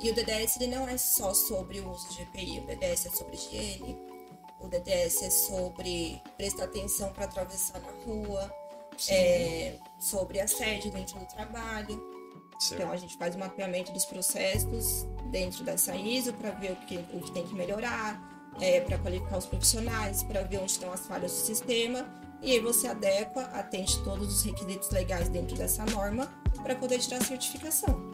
E o DDS ele não é só sobre o uso de EPI, o DDS é sobre higiene, o DDS é sobre prestar atenção para atravessar na rua, é, sobre assédio dentro do trabalho. Certo. Então a gente faz o mapeamento dos processos dentro dessa ISO para ver o que, o que tem que melhorar, é, para qualificar os profissionais, para ver onde estão as falhas do sistema. E aí você adequa, atende todos os requisitos legais dentro dessa norma para poder tirar a certificação.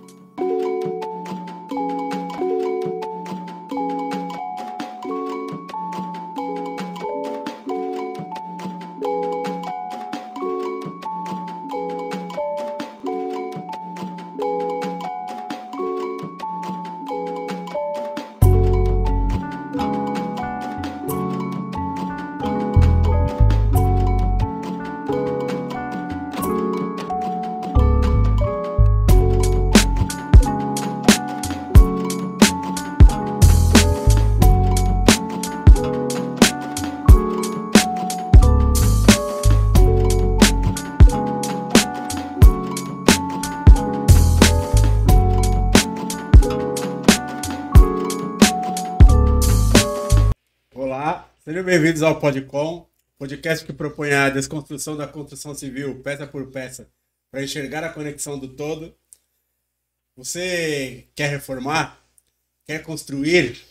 Bem-vindos ao Podcom, podcast que propõe a desconstrução da construção civil, peça por peça, para enxergar a conexão do todo. Você quer reformar? Quer construir?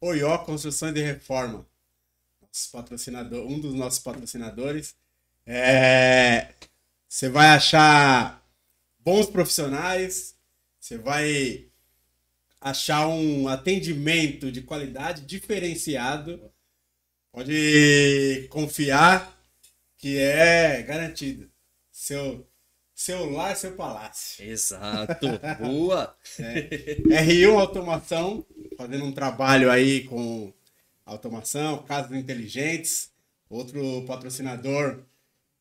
Oió Construções de Reforma, patrocinador, um dos nossos patrocinadores. É, Você vai achar bons profissionais, você vai achar um atendimento de qualidade diferenciado, pode confiar que é garantido. Seu, seu lar, seu palácio. Exato. Boa. R1 Automação, fazendo um trabalho aí com automação, casas inteligentes, outro patrocinador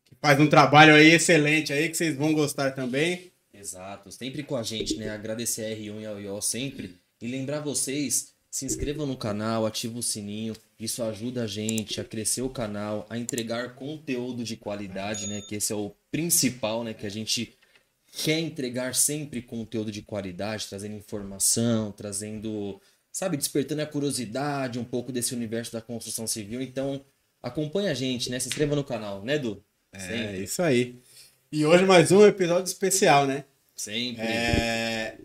que faz um trabalho aí excelente aí, que vocês vão gostar também. Exato. Sempre com a gente, né? Agradecer a R1 e ao IO sempre. E lembrar vocês, se inscrevam no canal, ativem o sininho. Isso ajuda a gente a crescer o canal, a entregar conteúdo de qualidade, né? Que esse é o principal, né? Que a gente quer entregar sempre conteúdo de qualidade, trazendo informação, trazendo, sabe, despertando a curiosidade um pouco desse universo da construção civil. Então, acompanha a gente, né? Se inscreva no canal, né, Edu? É isso aí. E hoje mais um episódio especial, né? Sempre. É,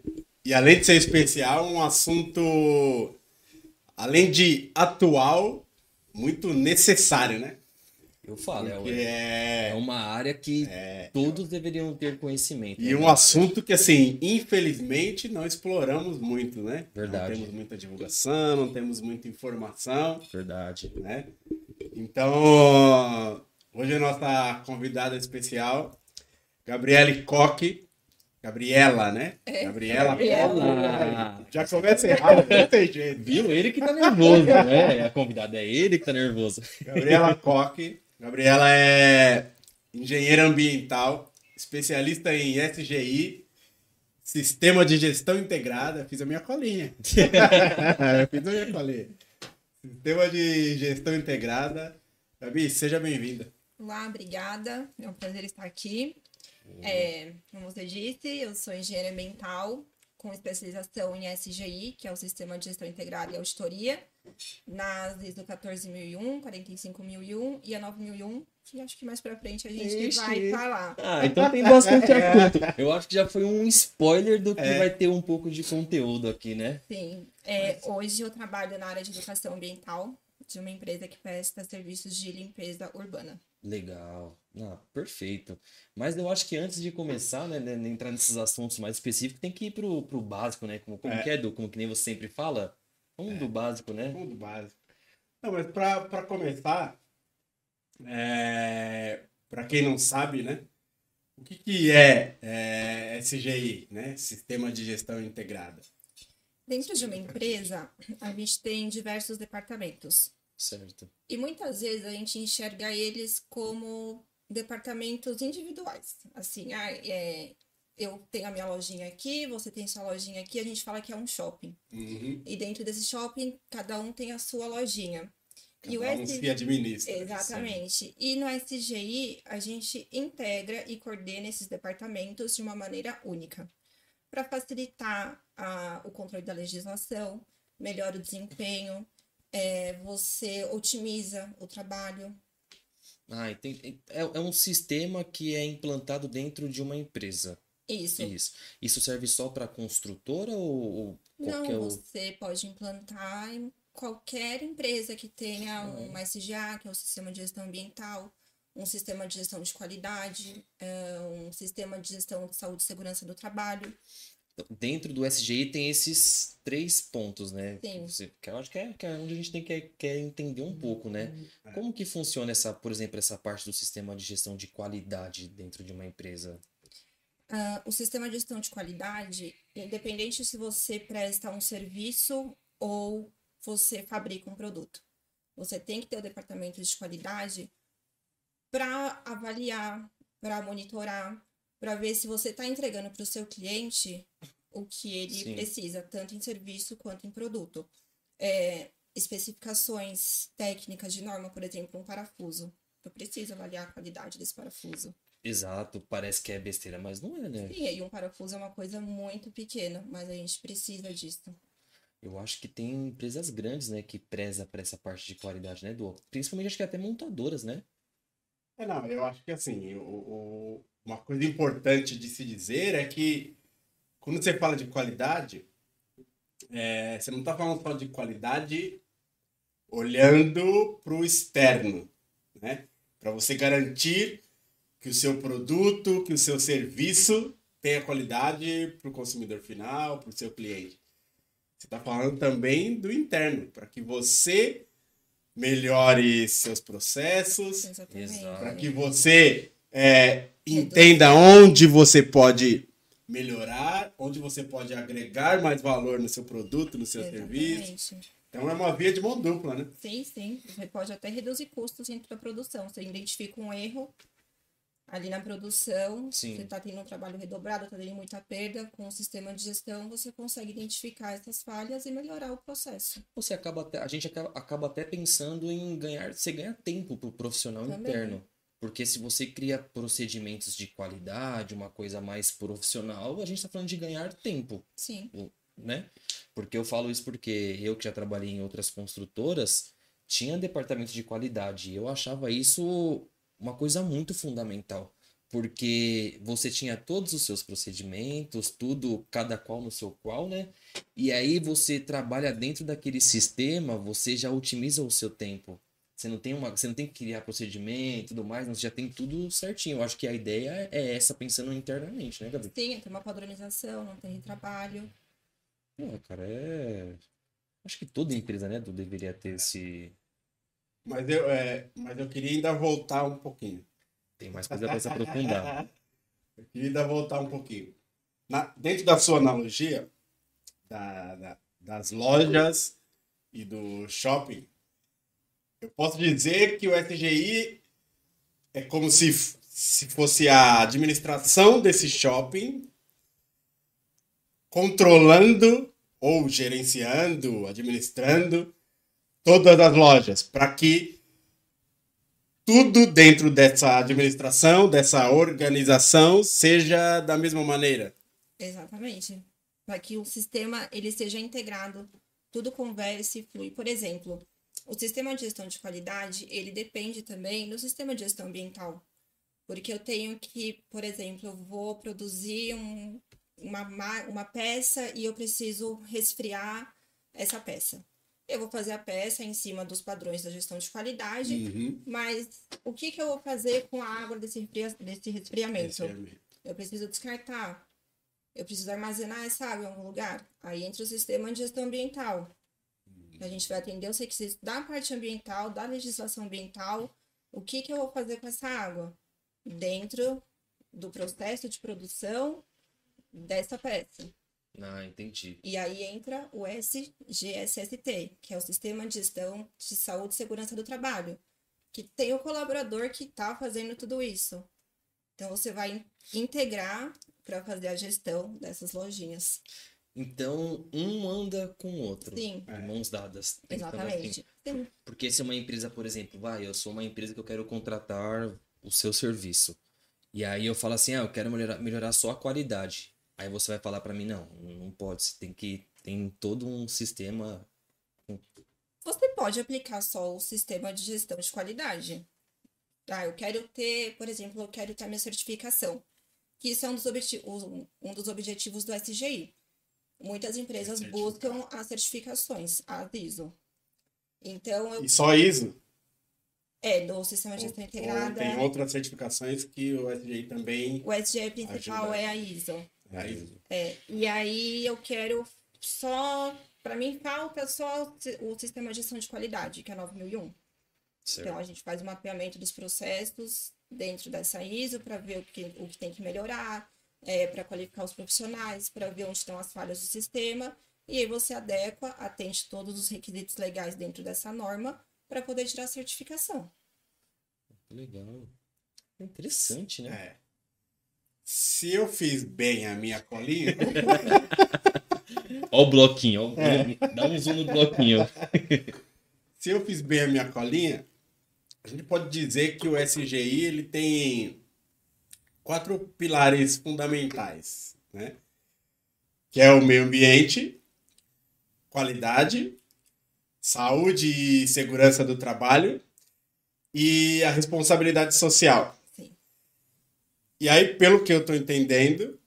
E além de ser especial, um assunto, além de atual, muito necessário, né? Eu falo, é, é é... uma área que todos deveriam ter conhecimento. E né? um assunto que, assim, infelizmente não exploramos muito, né? Verdade. Não temos muita divulgação, não temos muita informação, Verdade. né? Então, hoje a nossa convidada especial, Gabriele Coque. Gabriela, né? Gabriela Gabriela. Coque. Já começa errado, não tem jeito. Viu? Ele que tá nervoso, né? A convidada é ele que tá nervoso. Gabriela Coque. Gabriela é engenheira ambiental, especialista em SGI, Sistema de Gestão Integrada. Fiz a minha colinha. Eu fiz a minha colinha. Sistema de Gestão Integrada. Gabi, seja bem-vinda. Olá, obrigada. É um prazer estar aqui. É, como você disse, eu sou engenheira ambiental com especialização em SGI, que é o Sistema de Gestão Integrada e Auditoria, nas ISO 14001, 45001 e a 9001, que acho que mais pra frente a gente Ixi. vai falar. Ah, então tem bastante assunto. Eu acho que já foi um spoiler do que É. vai ter um pouco de conteúdo aqui, né? Sim, é, hoje eu trabalho na área de educação ambiental de uma empresa que presta serviços de limpeza urbana. Legal. Ah, perfeito. Mas eu acho que antes de começar, né, né, entrar nesses assuntos mais específicos, tem que ir pro, pro básico, né? Como, como É. que é, Edu? Como que nem você sempre fala? Vamos do básico, né? Tudo básico. Não, mas pra, pra começar, é, para quem não sabe, né? O que, que é, é SGI, né? Sistema de Gestão Integrada. Dentro de uma empresa, a gente tem diversos departamentos. Certo. E muitas vezes a gente enxerga eles como departamentos individuais. Assim, ah, é, eu tenho a minha lojinha aqui, você tem sua lojinha aqui, a gente fala que é um shopping. Uhum. E dentro desse shopping, cada um tem a sua lojinha. E o Cada um se administra. Exatamente. E no SGI, a gente integra e coordena esses departamentos de uma maneira única. Para facilitar a, o controle da legislação, melhora o desempenho, é, você otimiza o trabalho. Ah. É, é um sistema que é implantado dentro de uma empresa. Isso. Isso. Isso serve só para construtora ou, ou Não, você pode implantar em qualquer empresa que tenha um SGA, que é o Sistema de Gestão Ambiental, um sistema de gestão de qualidade, é, um sistema de gestão de saúde e segurança do trabalho. Dentro do SGI tem esses três pontos, né? Sim. Que eu acho que é, que é onde a gente tem que quer entender um pouco, né? Como que funciona essa, por exemplo, essa parte do sistema de gestão de qualidade dentro de uma empresa? Ah, o sistema de gestão de qualidade, independente se você presta um serviço ou você fabrica um produto, você tem que ter o departamento de qualidade para avaliar, para monitorar, para ver se você está entregando para o seu cliente o que ele Sim. precisa, tanto em serviço quanto em produto. É, especificações técnicas de norma, por exemplo, um parafuso. Eu preciso avaliar a qualidade desse parafuso. Exato, parece que é besteira, mas não é, né? Sim, e um parafuso é uma coisa muito pequena, mas a gente precisa disso. Eu acho que tem empresas grandes, né, que preza por essa parte de qualidade, né, do Principalmente acho que até montadoras, né? É, não, eu acho que assim, o, o- uma coisa importante de se dizer é que quando você fala de qualidade, é, você não está falando só de qualidade olhando para o externo, né? Para você garantir que o seu produto, que o seu serviço tenha qualidade para o consumidor final, para o seu cliente. Você está falando também do interno, para que você melhore seus processos, para que você é, entenda onde você pode melhorar, onde você pode agregar mais valor no seu produto, no seu serviço. Exatamente. Então é uma via de mão dupla, né? Sim, sim. Você pode até reduzir custos dentro da produção. Você identifica um erro ali na produção, Sim. você está tendo um trabalho redobrado, está tendo muita perda, com o sistema de gestão você consegue identificar essas falhas e melhorar o processo. Você acaba até, a gente acaba, acaba até pensando em ganhar, você ganha tempo pro profissional Também. interno. Porque se você cria procedimentos de qualidade, uma coisa mais profissional, a gente está falando de ganhar tempo. Sim, né? Porque eu falo isso porque eu que já trabalhei em outras construtoras, tinha departamento de qualidade. E eu achava isso uma coisa muito fundamental. Porque você tinha todos os seus procedimentos, tudo, cada qual no seu qual, né? E aí você trabalha dentro daquele sistema, você já otimiza o seu tempo. Você não tem uma, você não tem que criar procedimento e tudo mais, você já tem tudo certinho. Eu acho que a ideia é essa pensando internamente, né, Gabi? sim, tem uma padronização, não tem trabalho. Pô, cara, é. Acho que toda empresa, né, Du, deveria ter esse. Mas eu, é, mas eu queria ainda voltar um pouquinho. Tem mais coisa pra se aprofundar. Eu queria ainda voltar um pouquinho. Na- dentro da sua analogia da- da- das lojas e do shopping, eu posso dizer que o SGI é como se, se fosse a administração desse shopping controlando ou gerenciando, administrando todas as lojas, para que tudo dentro dessa administração, dessa organização, seja da mesma maneira. Exatamente. Para que o sistema ele seja integrado, tudo converse e flui. Por exemplo, o sistema de gestão de qualidade, ele depende também do sistema de gestão ambiental. Porque eu tenho que, por exemplo, eu vou produzir um, uma, ma- uma peça e eu preciso resfriar essa peça. Eu vou fazer a peça em cima dos padrões da gestão de qualidade, Uhum. mas o que, que eu vou fazer com a água desse, resfria- desse resfriamento? É- Eu preciso descartar. Eu preciso armazenar essa água em algum lugar. Aí entra o sistema de gestão ambiental. A gente vai atender os requisitos da parte ambiental, da legislação ambiental. O que, que eu vou fazer com essa água? Dentro do processo de produção dessa peça. Ah, entendi. E aí entra o SGSST, que é o Sistema de Gestão de Saúde e Segurança do Trabalho, que tem o colaborador que está fazendo tudo isso. Então você vai integrar para fazer a gestão dessas lojinhas. Então, um anda com o outro. Sim, De mãos dadas. assim. exatamente. Sim, Porque se é uma empresa, por exemplo, vai, eu sou uma empresa que eu quero contratar o seu serviço. E aí eu falo assim, ah, eu quero melhorar, melhorar só a qualidade. Aí você vai falar para mim, não, não pode, você tem que tem todo um sistema. Você pode aplicar só o sistema de gestão de qualidade. Ah, eu quero ter, por exemplo, eu quero ter a minha certificação. Que isso é um dos, um dos objetivos do SGI. Muitas empresas buscam as certificações, a ISO. Então, eu... E só ISO? É, do Sistema de Gestão Integrada. Tem outras certificações que o SGI também. O SGI principal ajuda. é a ISO. É a ISO. É, e aí eu quero só. Para mim, falta só o Sistema de Gestão de Qualidade, que é 9001. Certo. Então, a gente faz o mapeamento dos processos dentro dessa ISO para ver o que, o que tem que melhorar, é, para qualificar os profissionais, para ver onde estão as falhas do sistema. E aí você adequa, atende todos os requisitos legais dentro dessa norma para poder tirar a certificação. Legal. Interessante, né? É. Se eu fiz bem a minha colinha. Olha o bloquinho, ó, é. dá um zoom no bloquinho. Se eu fiz bem a minha colinha, a gente pode dizer que o SGI ele tem quatro pilares fundamentais, né? Que é o meio ambiente, qualidade, saúde e segurança do trabalho e a responsabilidade social. Sim. E aí, pelo que eu estou entendendo,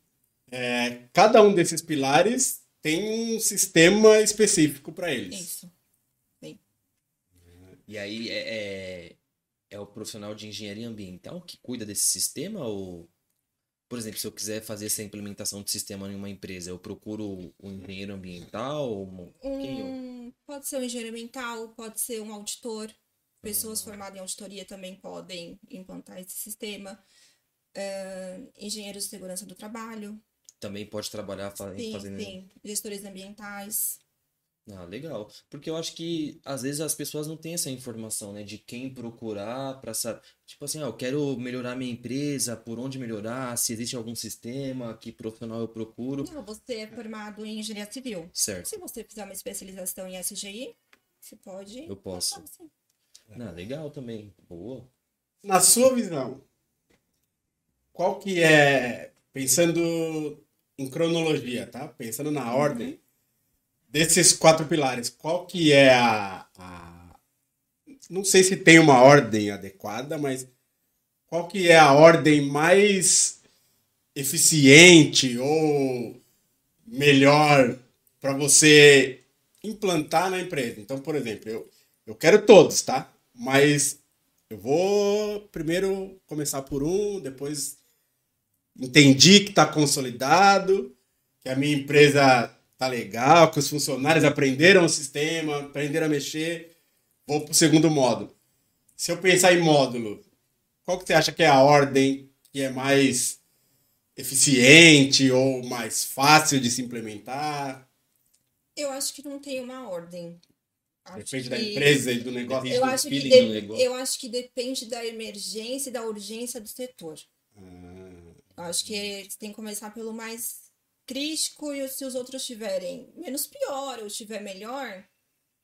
é, cada um desses pilares tem um sistema específico para eles. Isso. Sim. E aí é, é, o profissional de engenharia ambiental que cuida desse sistema ou por exemplo, se eu quiser fazer essa implementação de sistema em uma empresa, eu procuro um engenheiro ambiental? Um, pode ser um engenheiro ambiental, pode ser um auditor. Pessoas ah. formadas em auditoria também podem implantar esse sistema. Uh, engenheiros de segurança do trabalho. Também pode trabalhar fazendo. Sim, sim. Gestores ambientais. Ah, legal. Porque eu acho que às vezes as pessoas não têm essa informação, né? De quem procurar para saber. Tipo assim, ah, eu quero melhorar minha empresa, por onde melhorar, se existe algum sistema, que profissional eu procuro. Não, você é formado em engenharia civil. Certo. Se você fizer uma especialização em SGI, você pode. Eu posso. Não, legal também. Boa. Na sua visão, qual que é. Pensando em cronologia, tá? Pensando na uhum. Desses quatro pilares, qual que é a, a, Não sei se tem uma ordem adequada, mas qual que é a ordem mais eficiente ou melhor para você implantar na empresa? Então, por exemplo, eu, eu quero todos, tá? Mas eu vou primeiro começar por um, depois entendi que está consolidado, que a minha empresa tá legal, que os funcionários aprenderam o sistema, aprenderam a mexer, vou para o segundo módulo. Se eu pensar em módulo, qual que você acha que é a ordem que é mais eficiente ou mais fácil de se implementar? Eu acho que não tem uma ordem. Acho depende que... da empresa e do negócio. Eu acho, que de... eu acho que depende da emergência e da urgência do setor. Ah. Acho que tem que começar pelo mais crítico e se os outros tiverem menos pior ou estiver melhor,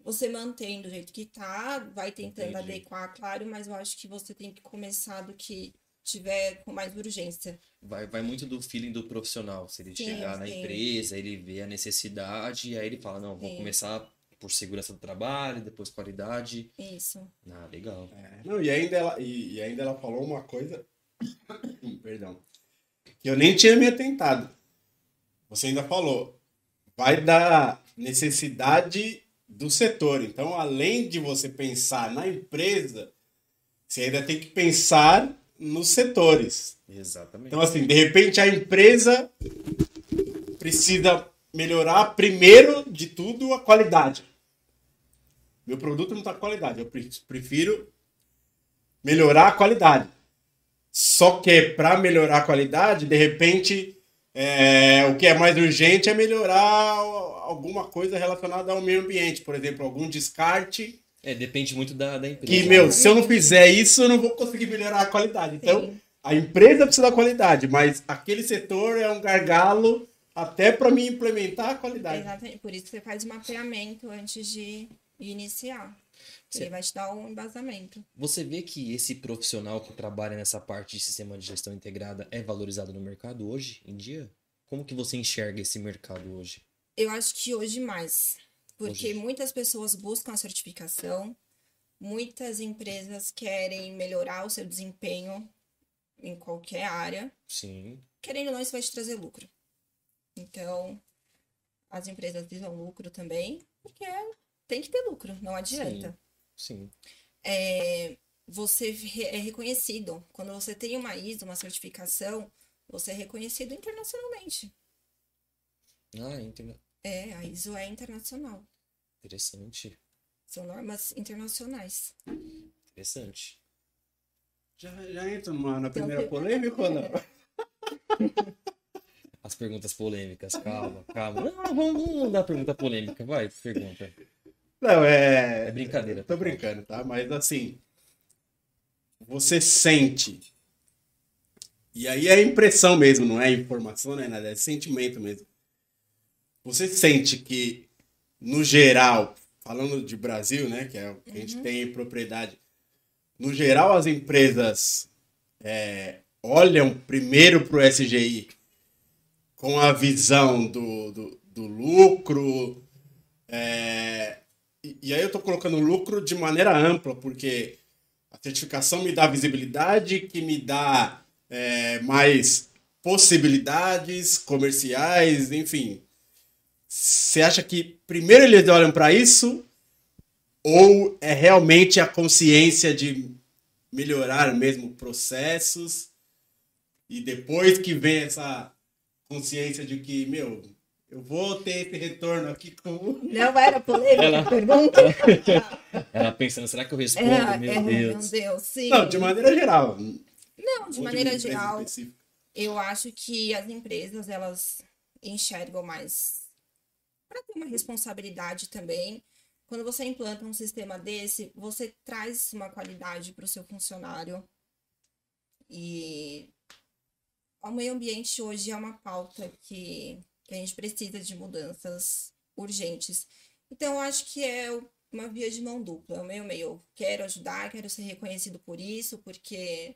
você mantém do jeito que tá, vai tentando Entendi. adequar, claro, mas eu acho que você tem que começar do que tiver com mais urgência. Vai, vai muito do feeling do profissional. Se ele sim, chegar sim. na empresa, ele vê a necessidade, e aí ele fala, não, vou sim. começar por segurança do trabalho, depois qualidade. Isso. Ah, legal. É, não, e ainda ela, e, e ainda ela falou uma coisa, perdão, que eu nem tinha me atentado você ainda falou, vai da necessidade do setor. Então, além de você pensar na empresa, você ainda tem que pensar nos setores. Exatamente. Então, assim, de repente a empresa precisa melhorar primeiro de tudo a qualidade. Meu produto não está com qualidade, eu prefiro melhorar a qualidade. Só que para melhorar a qualidade, de repente é, o que é mais urgente é melhorar alguma coisa relacionada ao meio ambiente, por exemplo, algum descarte. É, depende muito da, da empresa. Que, meu, se eu não fizer isso, eu não vou conseguir melhorar a qualidade. Então, Sim. a empresa precisa da qualidade, mas aquele setor é um gargalo até para mim implementar a qualidade. Exatamente, por isso que você faz o mapeamento antes de iniciar. Ele vai te dar um embasamento. Você vê que esse profissional que trabalha nessa parte de sistema de gestão integrada é valorizado no mercado hoje, em dia? Como que você enxerga esse mercado hoje? Eu acho que hoje mais. Porque Hoje. muitas pessoas buscam a certificação, muitas empresas querem melhorar o seu desempenho em qualquer área. Sim. Querendo ou não, isso vai te trazer lucro. Então, as empresas visam lucro também, porque tem que ter lucro, não adianta. Sim. É, você é reconhecido. Quando você tem uma ISO, uma certificação, você é reconhecido internacionalmente. Ah, entendo. É, a ISO é internacional. Interessante. São normas internacionais. Interessante. Já, já entra numa, na primeira tem- polêmica ou não? As perguntas polêmicas, calma, calma. Não, vamos, vamos a pergunta polêmica, vai, pergunta. Não, é. É brincadeira. Tô brincando, tá? Mas assim. Você sente. E aí é impressão mesmo, não é informação, não é nada, é sentimento mesmo. Você sente que, no geral, falando de Brasil, né, que é o que a gente tem propriedade, no geral as empresas é, olham primeiro para o SGI com a visão do, do, do lucro, é, e, aí eu tô colocando lucro de maneira ampla, porque a certificação me dá visibilidade, que me dá é, mais possibilidades comerciais, enfim. Você acha que primeiro eles olham para isso ou é realmente a consciência de melhorar mesmo processos e depois que vem essa consciência de que, meu, eu vou ter esse retorno aqui com Não era polêmica Ela- a pergunta? Ela pensando, será que eu respondo? É, Meu é, Deus. meu Deus, sim. Não, de maneira geral. Não, de maneira empresa geral, eu acho que as empresas, elas enxergam mais para ter uma responsabilidade também. Quando você implanta um sistema desse, você traz uma qualidade para o seu funcionário. E o meio ambiente hoje é uma pauta que, que a gente precisa de mudanças urgentes. Então, eu acho que é uma via de mão dupla. É o meio meio. Eu quero ajudar, quero ser reconhecido por isso, porque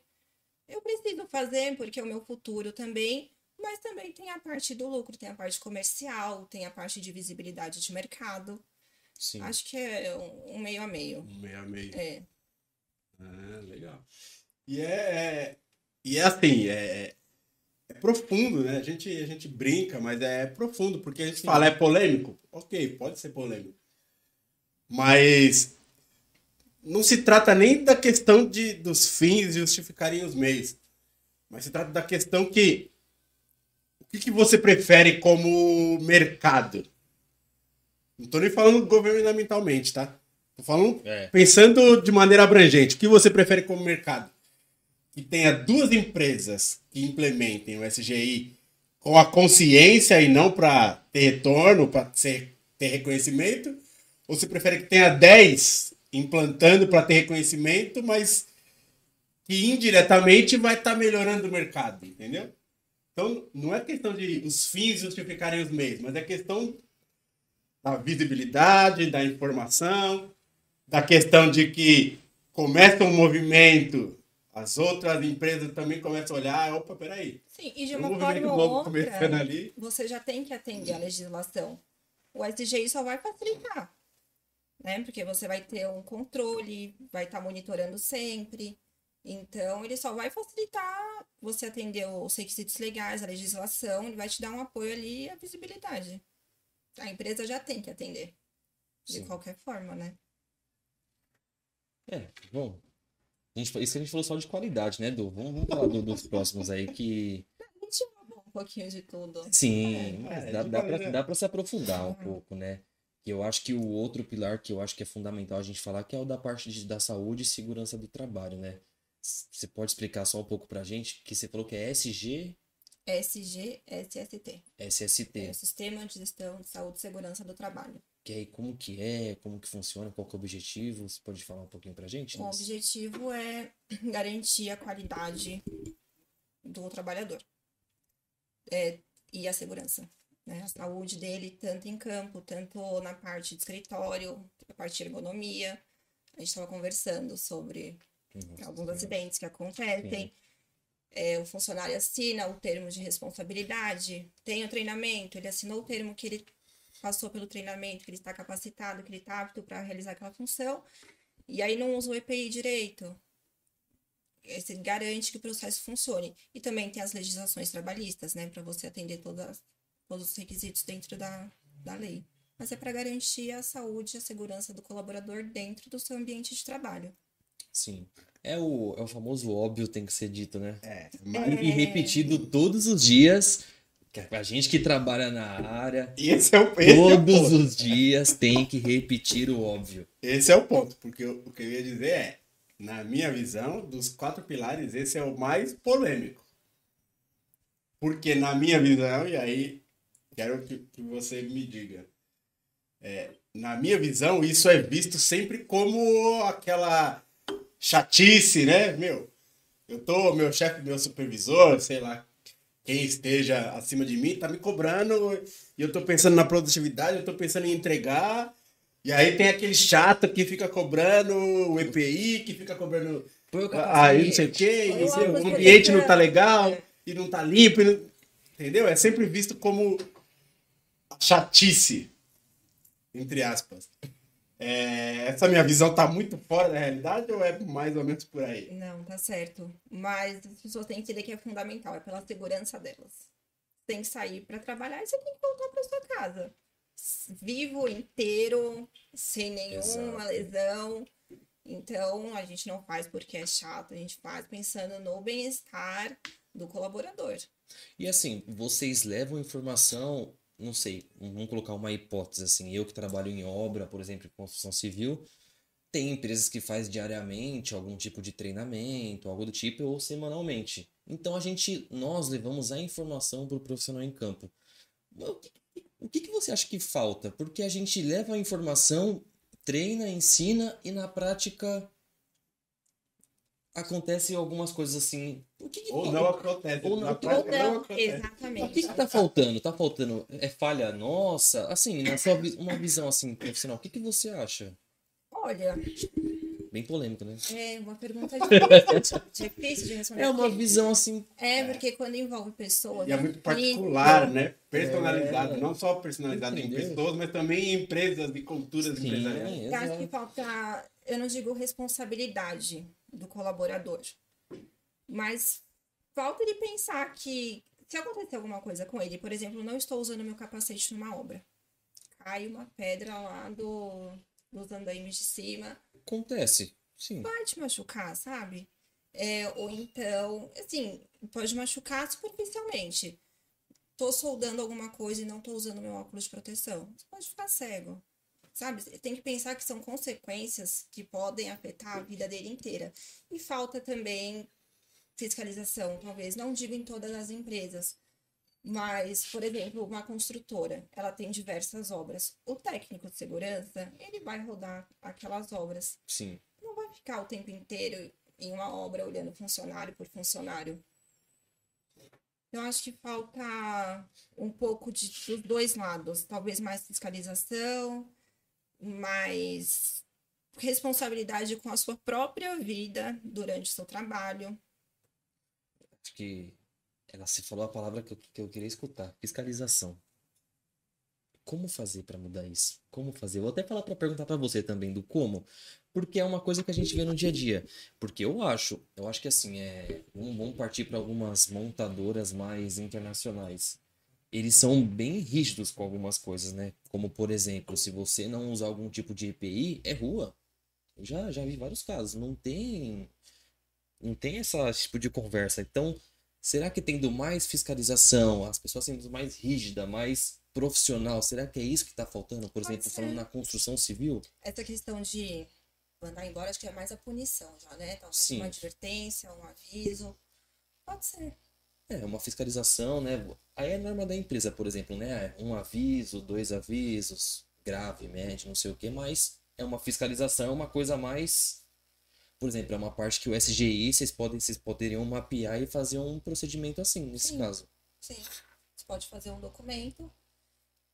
eu preciso fazer, porque é o meu futuro também. Mas também tem a parte do lucro, tem a parte comercial, tem a parte de visibilidade de mercado. Sim. Acho que é um meio a meio. Um meio a meio. É. Ah, legal. E é, é- e é assim, é, é profundo, né? A gente, a gente brinca, mas é profundo, porque a gente Sim. fala, é polêmico? Ok, pode ser polêmico. Mas não se trata nem da questão de, dos fins justificarem os meios. Mas se trata da questão que o que, que você prefere como mercado? Não tô nem falando governamentalmente, tá? Tô falando É. Pensando de maneira abrangente, o que você prefere como mercado? Que tenha duas empresas que implementem o SGI com a consciência e não para ter retorno, para ter reconhecimento? Ou você prefere que tenha 10 implantando para ter reconhecimento, mas que indiretamente vai estar melhorando o mercado, entendeu? Então, não é questão de os fins justificarem os meios, mas é questão da visibilidade, da informação, da questão de que começa um movimento, as outras empresas também começam a olhar, opa, peraí, Sim, e de um uma movimento forma ou outra, ali. você já tem que atender a legislação. O SGI só vai facilitar, né? Porque você vai ter um controle, vai estar monitorando sempre. Então, ele só vai facilitar você atender os requisitos legais, a legislação, ele vai te dar um apoio ali e a visibilidade. A empresa já tem que atender, de Sim. qualquer forma, né? É, bom. A gente, isso a gente falou só de qualidade, né, Du? Vamos, vamos falar do- dos próximos aí que. A gente um pouquinho de tudo. Sim, mas é, dá, dá, pra, maneira- dá pra se aprofundar um pouco, né? Eu acho que o outro pilar que eu acho que é fundamental a gente falar que é o da parte de- da saúde e segurança do trabalho, né? Você pode explicar só um pouco pra gente? Que você falou que é SG, SG, SST. É o Sistema de Gestão de Saúde e Segurança do Trabalho. Que aí como que é, como que funciona, qual que é o objetivo? Você pode falar um pouquinho pra gente? O objetivo é garantir a qualidade do trabalhador É, e a segurança, né? A saúde dele, tanto em campo, tanto na parte de escritório, a parte de ergonomia. A gente estava conversando sobre Uhum. alguns acidentes que acontecem. É, o funcionário assina o termo de responsabilidade, tem o treinamento, ele assinou o termo que ele passou pelo treinamento, que ele está capacitado, que ele está apto para realizar aquela função, e aí não usa o EPI direito. Esse garante que o processo funcione. E também tem as legislações trabalhistas, né, para você atender todas, todos os requisitos dentro da, da lei. Mas é para garantir a saúde e a segurança do colaborador dentro do seu ambiente de trabalho. Sim. É o, é o famoso óbvio tem que ser dito, né? É, E repetido todos os dias. A gente que trabalha na área, esse é o, esse é o todos os dias tem que repetir o óbvio. Esse é o ponto, porque eu- o que eu ia dizer é, na minha visão, dos quatro pilares, esse é o mais polêmico. Porque na minha visão, e aí quero que, que você me diga, é, na minha visão, isso é visto sempre como aquela chatice, né? Meu, eu tô, meu chefe, meu supervisor, sei lá, quem esteja acima de mim, tá me cobrando, e eu tô pensando na produtividade, eu tô pensando em entregar, e aí tem aquele chato que fica cobrando o EPI, que fica cobrando aí não sei o quê, o ambiente não tá legal, É. e não tá limpo, não- entendeu? É sempre visto como chatice, entre aspas. É, essa minha visão tá muito fora da realidade ou é mais ou menos por aí? Não, tá certo. Mas as pessoas têm que entender que é fundamental, é pela segurança delas. Tem que sair para trabalhar e você tem que voltar para sua casa. Vivo, inteiro, sem nenhuma Exato. lesão. Então, a gente não faz porque é chato, a gente faz pensando no bem-estar do colaborador. E assim, vocês levam informação, não sei, vamos colocar uma hipótese assim, eu que trabalho em obra, por exemplo, em construção civil, tem empresas que faz diariamente algum tipo de treinamento, algo do tipo, ou semanalmente. Então a gente, nós levamos a informação para o profissional em campo. O que, o que que você acha que falta? Porque a gente leva a informação, treina, ensina e na prática acontece algumas coisas assim. O que que Ou não acontece. Ou não- Ou não, acontece. o exatamente. que, que tá faltando? Tá faltando? É falha nossa? Assim, na sua vi- uma visão assim profissional, o que, que você acha? Olha, Bem polêmico, né? é uma pergunta difícil, difícil de responder. É uma visão assim. É, porque quando envolve pessoas. E é né, muito particular, né? Personalizado. É. Não só personalizado em Entendeu? pessoas, mas também em empresas e culturas Sim, empresariais. Eu acho que falta, eu não digo responsabilidade do colaborador, mas falta de pensar que se acontecer alguma coisa com ele, por exemplo, não estou usando meu capacete numa obra, cai uma pedra lá do, dos andaimes de cima, Acontece. Sim. te machucar, sabe? É, ou então, assim, pode machucar superficialmente. Tô soldando alguma coisa e não tô usando meu óculos de proteção. Você pode ficar cego. Sabe? Tem que pensar que são consequências que podem afetar a vida dele inteira. E falta também fiscalização, talvez. Não digo em todas as empresas. Mas, por exemplo, uma construtora, ela tem diversas obras. O técnico de segurança, ele vai rodar aquelas obras Sim. não vai ficar o tempo inteiro em uma obra olhando funcionário por funcionário. Eu acho que falta um pouco de, dos dois lados. Talvez mais fiscalização, mais responsabilidade com a sua própria vida durante o seu trabalho. Acho que ela se falou a palavra que eu, que eu queria escutar. Fiscalização. Como fazer para mudar isso? Como fazer? Vou até falar para perguntar para você também do como, porque é uma coisa que a gente vê no dia a dia. Porque eu acho, eu acho que assim é, vamos, partir para algumas montadoras mais internacionais. Eles são bem rígidos com algumas coisas, né? Como por exemplo, se você não usar algum tipo de EPI, é rua. Eu já já vi vários casos, não tem não tem esse tipo de conversa. Então, será que tendo mais fiscalização, as pessoas sendo mais rígida, mais profissional, será que é isso que está faltando, por Pode exemplo, ser. falando na construção civil? Essa questão de mandar embora, acho que é mais a punição já, né? Talvez Sim. uma advertência, um aviso. Pode ser. É, uma fiscalização, né? Aí é a norma da empresa, por exemplo, né? Um aviso, dois avisos, grave, médio, não sei o que, mas é uma fiscalização, é uma coisa mais. Por exemplo, é uma parte que o SGI vocês podem, vocês poderiam mapear e fazer um procedimento assim, nesse Sim. caso. Sim. Você pode fazer um documento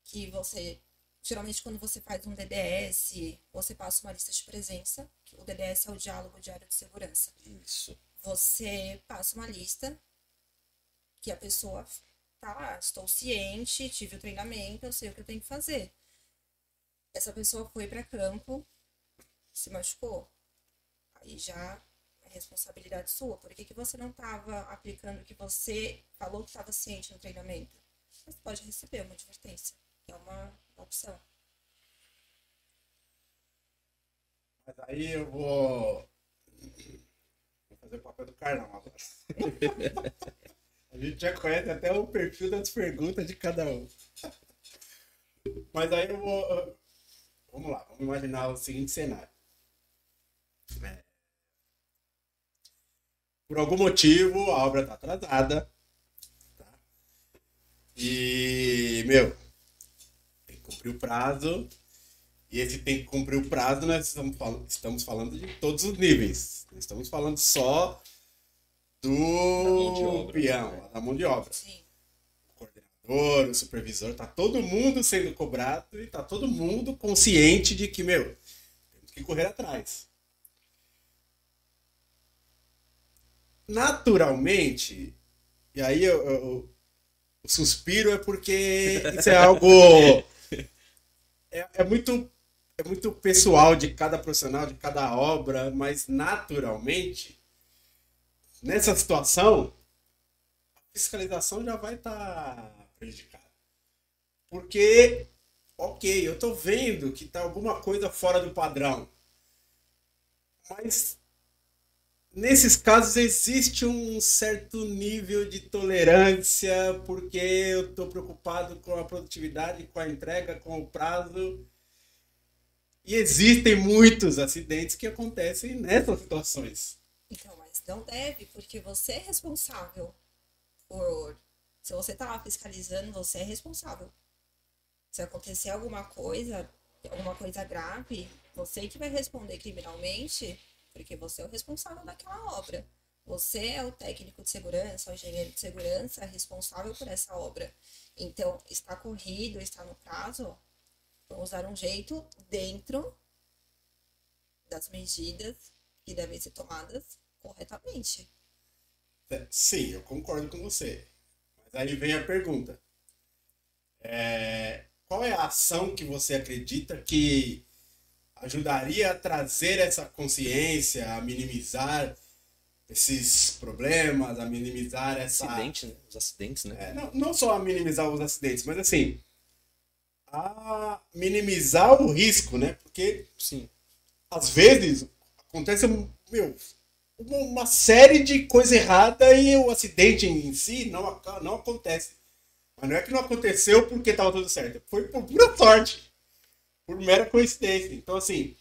que você. Geralmente, quando você faz um DDS, você passa uma lista de presença. O DDS é o diálogo diário de segurança. Isso. você passa uma lista que a pessoa tá lá, estou ciente, tive o treinamento, eu sei o que eu tenho que fazer. Essa pessoa foi para campo, se machucou. Aí já é responsabilidade sua. Por que, que você não estava aplicando o que você falou que estava ciente no treinamento? Você pode receber uma advertência. É uma, uma opção. Mas aí eu vou. Vou fazer o papel do carnal agora. A gente já conhece até o perfil das perguntas de cada um. Mas aí eu vou. Vamos lá, vamos imaginar o seguinte cenário. É. Por algum motivo a obra está atrasada. Tá? E, meu, tem que cumprir o prazo. E esse tem que cumprir o prazo, nós estamos falando, estamos falando de todos os níveis. Não estamos falando só do peão, da mão de obra. Sim. O coordenador, o supervisor, tá todo mundo sendo cobrado e tá todo mundo consciente de que, meu, temos que correr atrás. Naturalmente, e aí eu, eu- o suspiro é porque isso é algo. É, é muito, é muito pessoal de cada profissional, de cada obra, mas naturalmente nessa situação, a fiscalização já vai estar prejudicada. Porque, ok, eu estou vendo que está alguma coisa fora do padrão. Mas nesses casos existe um certo nível de tolerância, porque eu estou preocupado com a produtividade, com a entrega, com o prazo. E existem muitos acidentes que acontecem nessas situações. Então, mas não deve, porque você é responsável por. Se você tá lá fiscalizando, você é responsável. Se acontecer alguma coisa, alguma coisa grave, você que vai responder criminalmente, porque você é o responsável daquela obra. Você é o técnico de segurança, o engenheiro de segurança responsável por essa obra. Então, está corrido, está no prazo, vamos dar um jeito dentro das medidas que devem ser tomadas corretamente. Sim, eu concordo com você. Mas aí vem a pergunta. É, qual é a ação que você acredita que ajudaria a trazer essa consciência, a minimizar esses problemas, a minimizar essa. Acidente, né? Os acidentes, né? É, não, não só a minimizar os acidentes, mas assim. A minimizar o risco, né? Porque Sim. às vezes acontece meu, uma, série de coisa errada e o acidente em si não, não acontece. Mas não é que não aconteceu porque estava tudo certo. Foi por pura sorte. Por mera coincidência. Então, assim.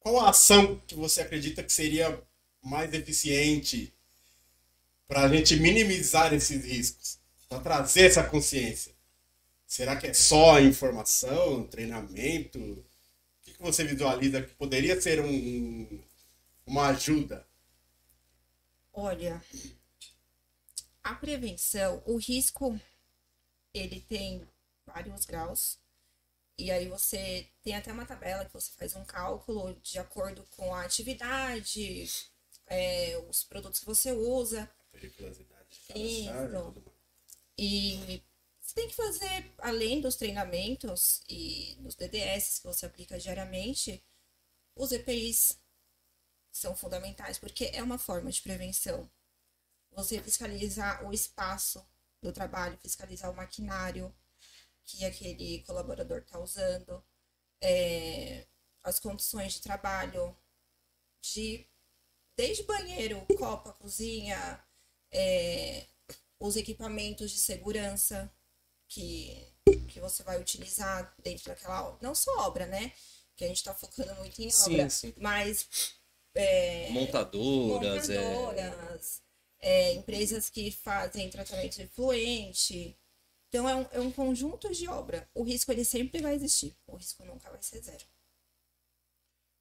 Qual a ação que você acredita que seria mais eficiente para a gente minimizar esses riscos? Para trazer essa consciência? Será que é só informação, treinamento? O que, você visualiza que poderia ser um, uma ajuda? Olha, a prevenção, o risco, ele tem vários graus. E aí você tem até uma tabela que você faz um cálculo de acordo com a atividade, é, os produtos que você usa. Periculosidade de Isso. e. E você tem que fazer, além dos treinamentos e dos DDS que você aplica diariamente, os EPIs são fundamentais, porque é uma forma de prevenção. Você fiscalizar o espaço do trabalho, fiscalizar o maquinário que aquele colaborador está usando, é, as condições de trabalho, de desde banheiro, copa, cozinha, é, os equipamentos de segurança que, que você vai utilizar dentro daquela obra. Não só obra, né? Que a gente está focando muito em Sim, obra, sim. mas é, Montadoras, é. montadoras, é, empresas que fazem tratamento de efluente. Então, é um, é um conjunto de obra. O risco, ele sempre vai existir. O risco nunca vai ser zero.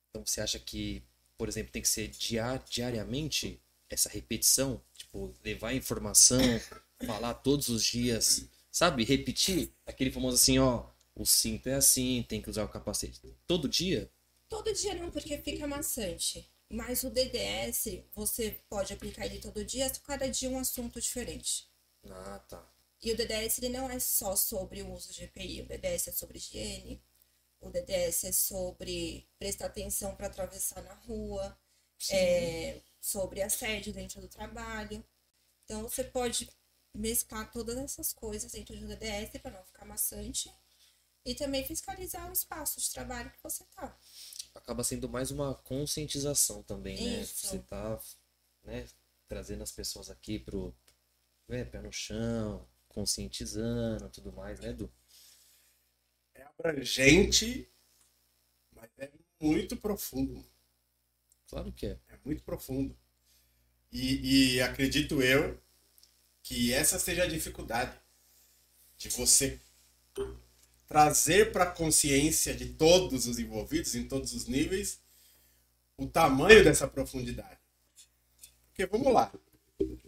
Então você acha que, por exemplo, tem que ser dia- diariamente essa repetição? Tipo, levar informação, falar todos os dias, sabe? Repetir aquele famoso assim, ó, o cinto é assim, tem que usar o capacete. Todo dia? Todo dia não, porque fica maçante. Mas o DDS, você pode aplicar ele todo dia, cada dia um assunto diferente. Ah, tá. E o DDS ele não é só sobre o uso de EPI, o DDS é sobre higiene, o DDS é sobre prestar atenção para atravessar na rua, é, sobre assédio dentro do trabalho. Então você pode mesclar todas essas coisas dentro de um DDS para não ficar maçante e também fiscalizar o espaço de trabalho que você tá. Acaba sendo mais uma conscientização também, né? Isso. Você tá né, trazendo as pessoas aqui pro né, pé no chão, conscientizando tudo mais, né, Edu? É abrangente, mas é muito profundo. Claro que é. É muito profundo. E, e acredito eu que essa seja a dificuldade de você trazer para a consciência de todos os envolvidos, em todos os níveis, o tamanho dessa profundidade. Porque vamos lá. Vou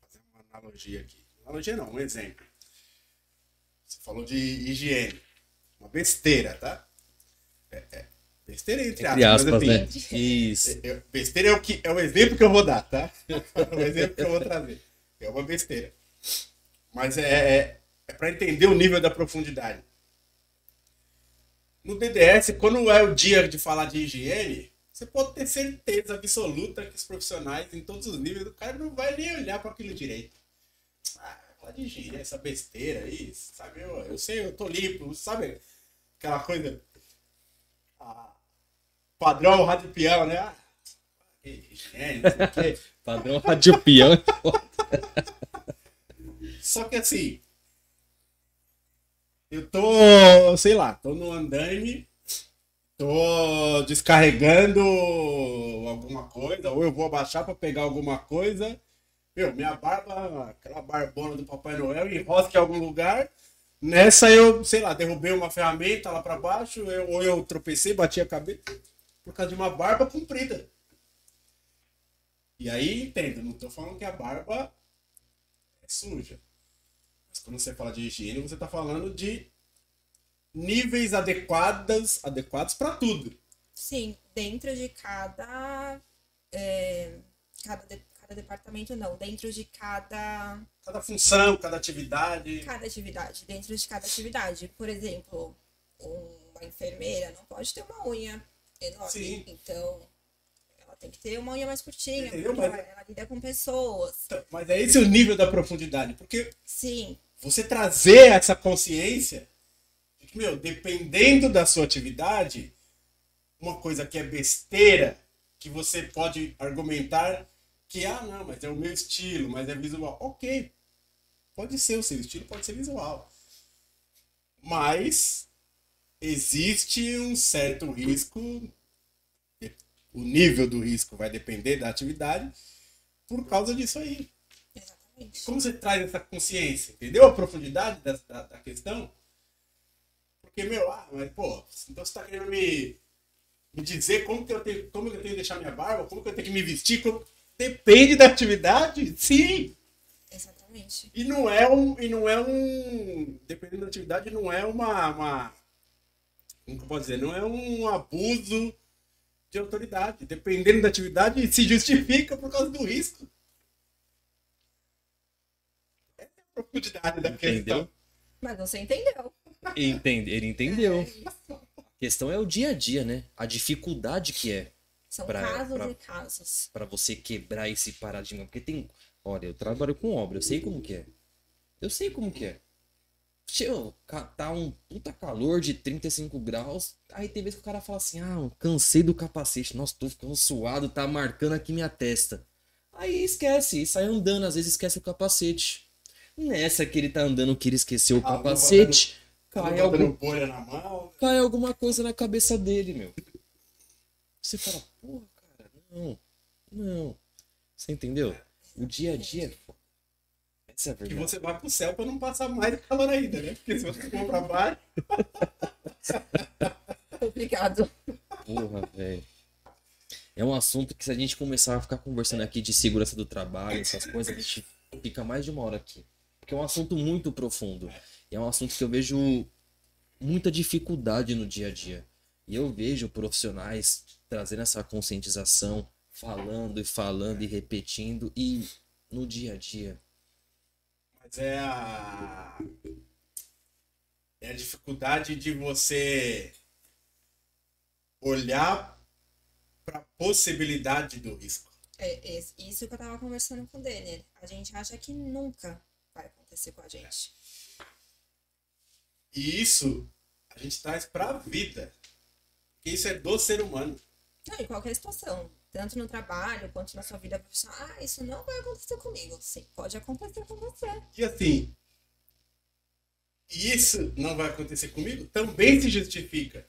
fazer uma analogia aqui. Analogia não, um exemplo. Você falou de higiene. Uma besteira, tá? É, é, besteira entre, Entre aspas, mas, né? assim, Isso. eu- besteira é o, que, é o exemplo que eu vou dar, tá? É o exemplo que eu vou trazer. É uma besteira. Mas é, é, é para entender o nível da profundidade. No DDS, quando é o dia de falar de higiene, você pode ter certeza absoluta que os profissionais, em todos os níveis, o cara não vai nem olhar para aquilo direito. Ah, falar de higiene, essa besteira aí, sabe? Eu, eu sei, eu tô limpo, sabe? Aquela coisa. ah, padrão rádio peão, né? Ah, higiene, não sei o quê. Padrão rádio peão. Só que assim, eu tô, sei lá, tô no andaime, tô descarregando alguma coisa, ou eu vou abaixar pra pegar alguma coisa. Meu, minha barba, aquela barbona do Papai Noel, enrosca em algum lugar. Nessa eu, sei lá, derrubei uma ferramenta lá pra baixo, eu- ou eu tropecei, bati a cabeça por causa de uma barba comprida. E aí, entendo, não tô falando que a barba é suja. Mas quando você fala de higiene, você está falando de níveis adequados, adequados para tudo. Sim, dentro de cada, é, cada departamento não, dentro de cada, Cada função, cada atividade. cada atividade, dentro de cada atividade. Por exemplo, uma enfermeira não pode ter uma unha enorme, Sim. então ela tem que ter uma unha mais curtinha, Entendeu? porque Mas- ela, ela lida com pessoas. Então, Mas é esse o nível da profundidade. Porque Sim, você trazer essa consciência de que, meu, dependendo da sua atividade, uma coisa que é besteira, que você pode argumentar que, ah, não, mas é o meu estilo, mas é visual. Ok, pode ser o seu estilo, pode ser visual. Mas existe um certo risco, o nível do risco vai depender da atividade, por causa disso aí. exatamente. Como você traz essa consciência? Entendeu a profundidade da, da, da questão? Porque, meu, ah, mas, pô, então você tá querendo me, me dizer como que eu tenho, como que eu tenho que deixar minha barba, como que eu tenho que me vestir? como- Depende da atividade? Sim! Exatamente. E não é um. E não é um. Dependendo da atividade, não é uma. uma como que eu posso dizer? Não é um abuso de autoridade. Dependendo da atividade, se justifica por causa do risco. Essa é a profundidade da Entendeu? questão. Mas você entendeu. Entende, ele entendeu. É. A questão é o dia a dia, né? A dificuldade que é São Pra- casos pra- e casos. pra você quebrar esse paradigma. Porque tem. Olha, eu trabalho com obra, eu sei como que é. Eu sei como que é. Tio, tá um puta calor de 35 graus. Aí tem vezes que o cara fala assim: Ah, eu cansei do capacete. Nossa, tô ficando suado, tá marcando aqui minha testa. Aí esquece, e sai andando, às vezes esquece o capacete. Nessa que ele tá andando, que ele esqueceu o Ah, capacete, Tá cai, algum, bolha na mão. cai alguma coisa na cabeça dele, meu. Você fala, porra, cara, não, não. Você entendeu? O dia a dia é foda. Essa é a Que verdade. você vai pro céu pra não passar mais calor ainda, né? Porque se você for pra baixo. Obrigado. Porra, velho. É um assunto que se a gente começar a ficar conversando aqui de segurança do trabalho, essas coisas, a gente fica mais de uma hora aqui. Porque é um assunto muito profundo. E é um assunto que eu vejo muita dificuldade no dia a dia. E eu vejo profissionais trazendo essa conscientização, falando e falando e repetindo, e no dia a dia. Mas é a. É a dificuldade de você olhar para a possibilidade do risco. É, é isso que eu tava conversando com o Denner. A gente acha que nunca vai acontecer com a gente. E isso a gente traz para a vida. Porque isso é do ser humano. Não, em qualquer situação. Tanto no trabalho quanto na sua vida profissional. Ah, isso não vai acontecer comigo. Sim, pode acontecer com você. E assim, isso não vai acontecer comigo também se justifica.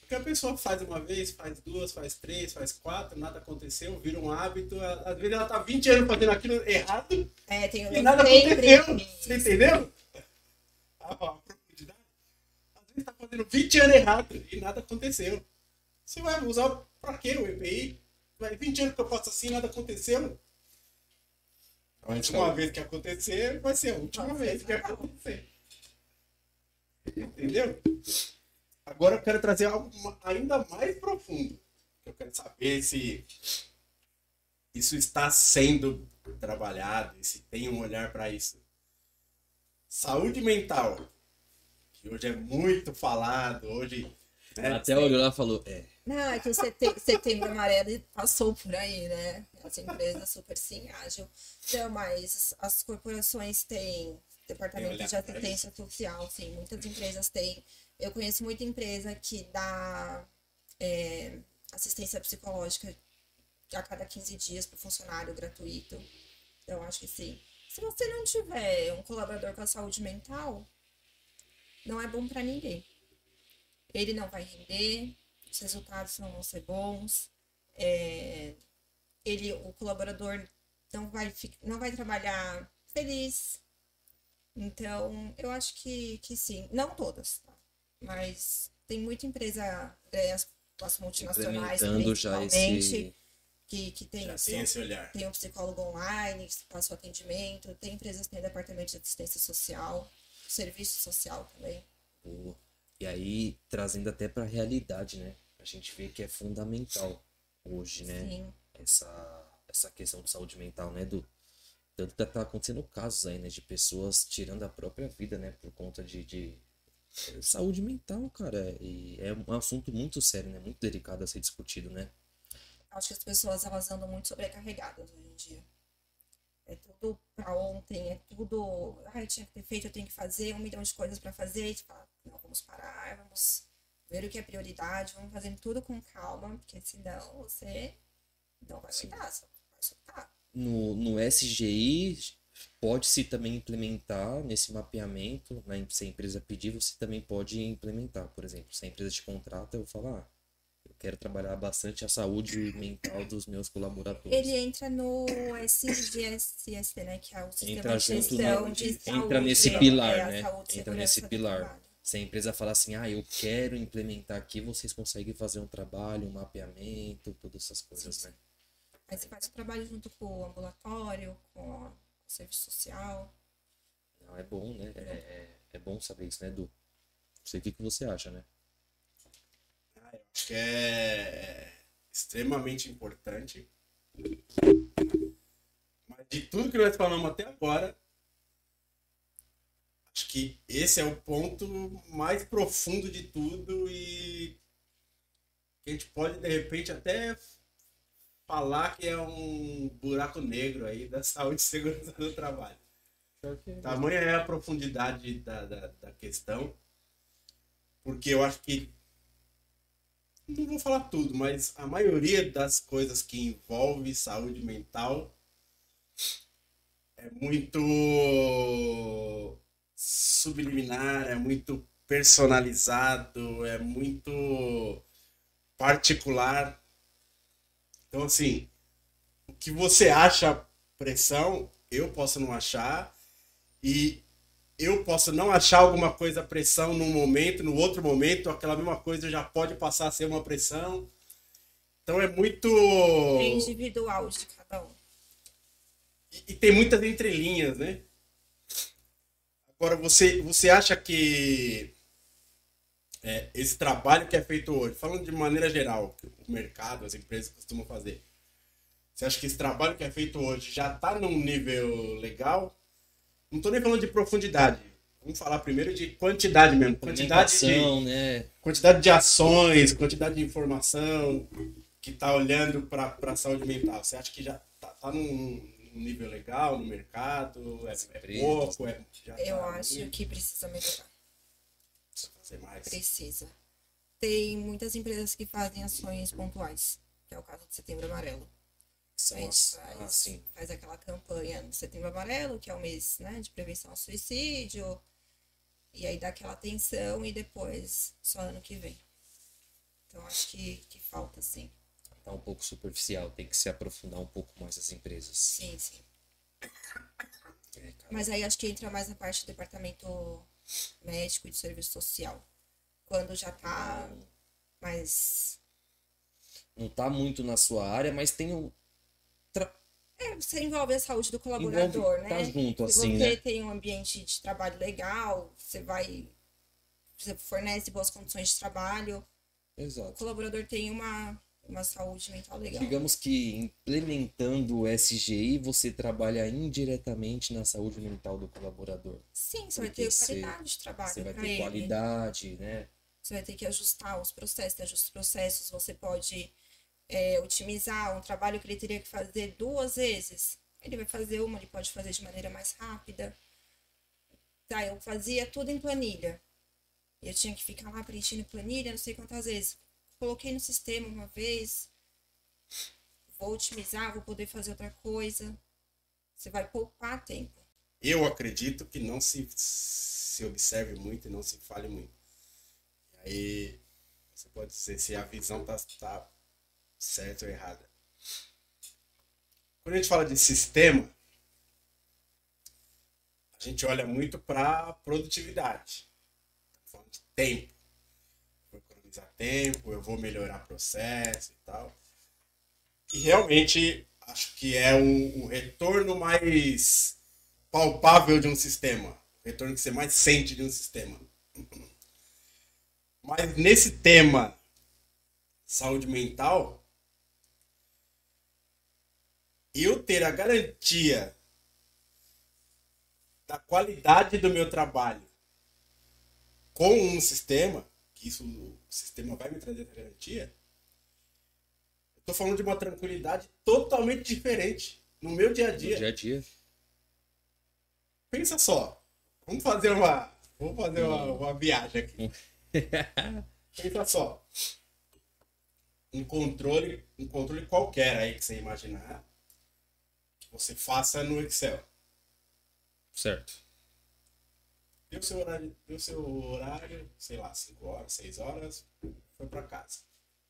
Porque a pessoa faz uma vez, faz duas, faz três, faz quatro, nada aconteceu, vira um hábito. Às vezes ela tá 20 anos fazendo aquilo errado É, tem e nada aconteceu. Você entendeu? A, a profundidade. Às vezes tá fazendo 20 anos errado e nada aconteceu. Você vai usar pra quê o EPI? Vai 20 anos que eu faço assim e nada aconteceu. A última vez que acontecer vai ser a última vez que acontecer. Entendeu? Agora eu quero trazer algo ainda mais profundo. Eu quero saber se isso está sendo trabalhado e se tem um olhar para isso. Saúde mental, que hoje é muito falado, hoje. né, Até olhou lá e falou: É, Não, é que o sete- setembro amarelo passou por aí, né? As empresas super sim ágil. Não, mas as corporações têm departamento de assistência social, sim. Muitas empresas têm. Eu conheço muita empresa que dá é, assistência psicológica a cada 15 dias para o funcionário gratuito. Então, acho que sim. Se você não tiver um colaborador com a saúde mental, não é bom para ninguém. Ele não vai render, os resultados não vão ser bons, é, ele, o colaborador não vai, não vai trabalhar feliz. Então, eu acho que, que sim. Não todas, tá? mas tem muita empresa, é, as, as multinacionais, principalmente, esse. que, que tem Já tem esse olhar. Tem um psicólogo online que passa o atendimento, tem empresas que têm departamento de assistência social, serviço social também. Boa. E aí, trazendo até pra realidade, né? A gente vê que é fundamental hoje, né? Sim. essa, essa questão de saúde mental, né, do tanto que tá acontecendo casos aí, né, de pessoas tirando a própria vida, né, por conta de, de eh, saúde mental, cara, e é um assunto muito sério, né, muito delicado a ser discutido, né. Acho que as pessoas elas andam muito sobrecarregadas hoje em dia. É tudo pra ontem, é tudo. Ai, tinha que ter feito, eu tenho que fazer um milhão de coisas pra fazer. E tu fala, não, vamos parar, vamos ver o que é prioridade, vamos fazendo tudo com calma, porque senão você não vai aguentar, você vai soltar. No, no SGI pode-se também implementar nesse mapeamento, né, se a empresa pedir, você também pode implementar, por exemplo, se a empresa te contrata, eu falo, ah, eu quero trabalhar bastante a saúde mental dos meus colaboradores. Ele entra no SGSST, né? Que é o Sistema entra de Gestão no, de entra Saúde. nesse é, pilar, é né? saúde Entra nesse pilar. Se a empresa falar assim, ah, eu quero implementar aqui, vocês conseguem fazer um trabalho, um mapeamento, todas essas coisas, né? Aí você faz o trabalho junto com o ambulatório, com o serviço social. Não, é bom, né? É, é, é bom saber isso, né, Edu? Não sei o que, que você acha, né? Acho que é extremamente importante. Mas de tudo que nós falamos até agora, acho que esse é o ponto mais profundo de tudo e que a gente pode de repente até falar que é um buraco negro aí da saúde e segurança do trabalho. Tamanha é a profundidade da, da, da questão, porque eu acho que não vou falar tudo, mas a maioria das coisas que envolve saúde mental é muito subliminar, é muito personalizado, é muito particular. Então, assim, o que você acha pressão, eu posso não achar, e eu posso não achar alguma coisa pressão num momento, no outro momento, aquela mesma coisa já pode passar a ser uma pressão. Então é muito. É individual de cada um. E, e tem muitas entrelinhas, né? Agora, você, você acha que é, esse trabalho que é feito hoje, falando de maneira geral, que o mercado, as empresas costumam fazer, você acha que esse trabalho que é feito hoje já está num nível legal? Não estou nem falando de profundidade. Vamos falar primeiro de quantidade mesmo. Quantidade de, né? quantidade de ações, quantidade de informação que está olhando para a saúde mental. Você acha que já está tá num, num nível legal no mercado? É, é pouco? É, já Eu tá acho muito? que precisa melhorar. Precisa fazer mais. Precisa. Tem muitas empresas que fazem ações pontuais, que é o caso do Setembro Amarelo. A São gente as- faz, ah, sim. faz aquela campanha no Setembro Amarelo, que é o mês né, de prevenção ao suicídio. E aí dá aquela atenção e depois só ano que vem. Então acho que, que falta, sim. Tá um pouco superficial, tem que se aprofundar um pouco mais as empresas. Sim, sim. É. Mas aí acho que entra mais na parte do departamento médico e de serviço social. Quando já tá mais. Não tá muito na sua área, mas tem um. tra- É, você envolve a saúde do colaborador, Envolve- né? tá junto, Se assim, você né? tem um ambiente de trabalho legal, você vai. Você fornece boas condições de trabalho, o Exato. colaborador tem uma, uma saúde mental legal. Digamos que implementando o SGI, você trabalha indiretamente na saúde mental do colaborador. Sim, você vai Porque ter você- qualidade de trabalho Você vai ter ele. qualidade, né? Você vai ter que ajustar os processos, tem ajustes processos, você pode é, otimizar um trabalho que ele teria que fazer duas vezes. Ele vai fazer uma, ele pode fazer de maneira mais rápida. Tá, eu fazia tudo em planilha. Eu tinha que ficar lá preenchendo planilha, não sei quantas vezes. Coloquei no sistema uma vez. Vou otimizar, vou poder fazer outra coisa. Você vai poupar tempo. Eu acredito que não se, se observe muito e não se fale muito. E aí você pode dizer se a visão tá, tá certa ou errada. Quando a gente fala de sistema, a gente olha muito para produtividade. Estamos falando de tempo. Economizar tempo, eu vou melhorar processo e tal. E realmente acho que é um, um retorno mais palpável de um sistema. O retorno que você mais sente de um sistema. Mas nesse tema saúde mental, eu ter a garantia da qualidade do meu trabalho com um sistema, que isso o sistema vai me trazer essa garantia, eu tô falando de uma tranquilidade totalmente diferente no meu dia a No dia. dia a dia. Pensa só. Vamos fazer uma. Vamos fazer uma, uma viagem aqui. Pensa só. Um controle, um controle qualquer aí que você imaginar. Que você faça no Excel. Certo. Deu seu horário, deu seu horário, sei lá, 5 horas, 6 horas, foi pra casa.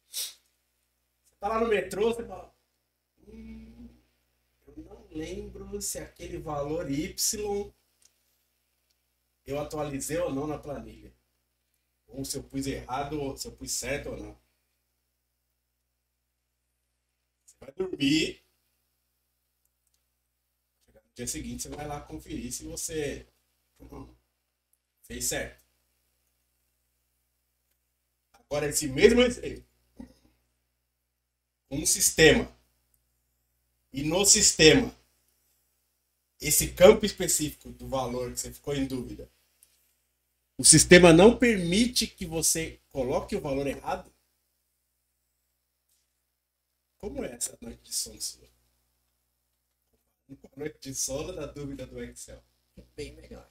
Você tá lá no metrô, você fala. Hum, eu não lembro se aquele valor Y eu atualizei ou não na planilha. Ou se eu pus errado, ou se eu pus certo ou não. Você vai dormir. No dia seguinte você vai lá conferir se você fez certo. Agora esse mesmo. Um sistema. E no sistema, esse campo específico do valor que você ficou em dúvida, o sistema não permite que você coloque o valor errado? Como é essa noite de sono sua? Noite de sono da dúvida do Excel. Bem melhor.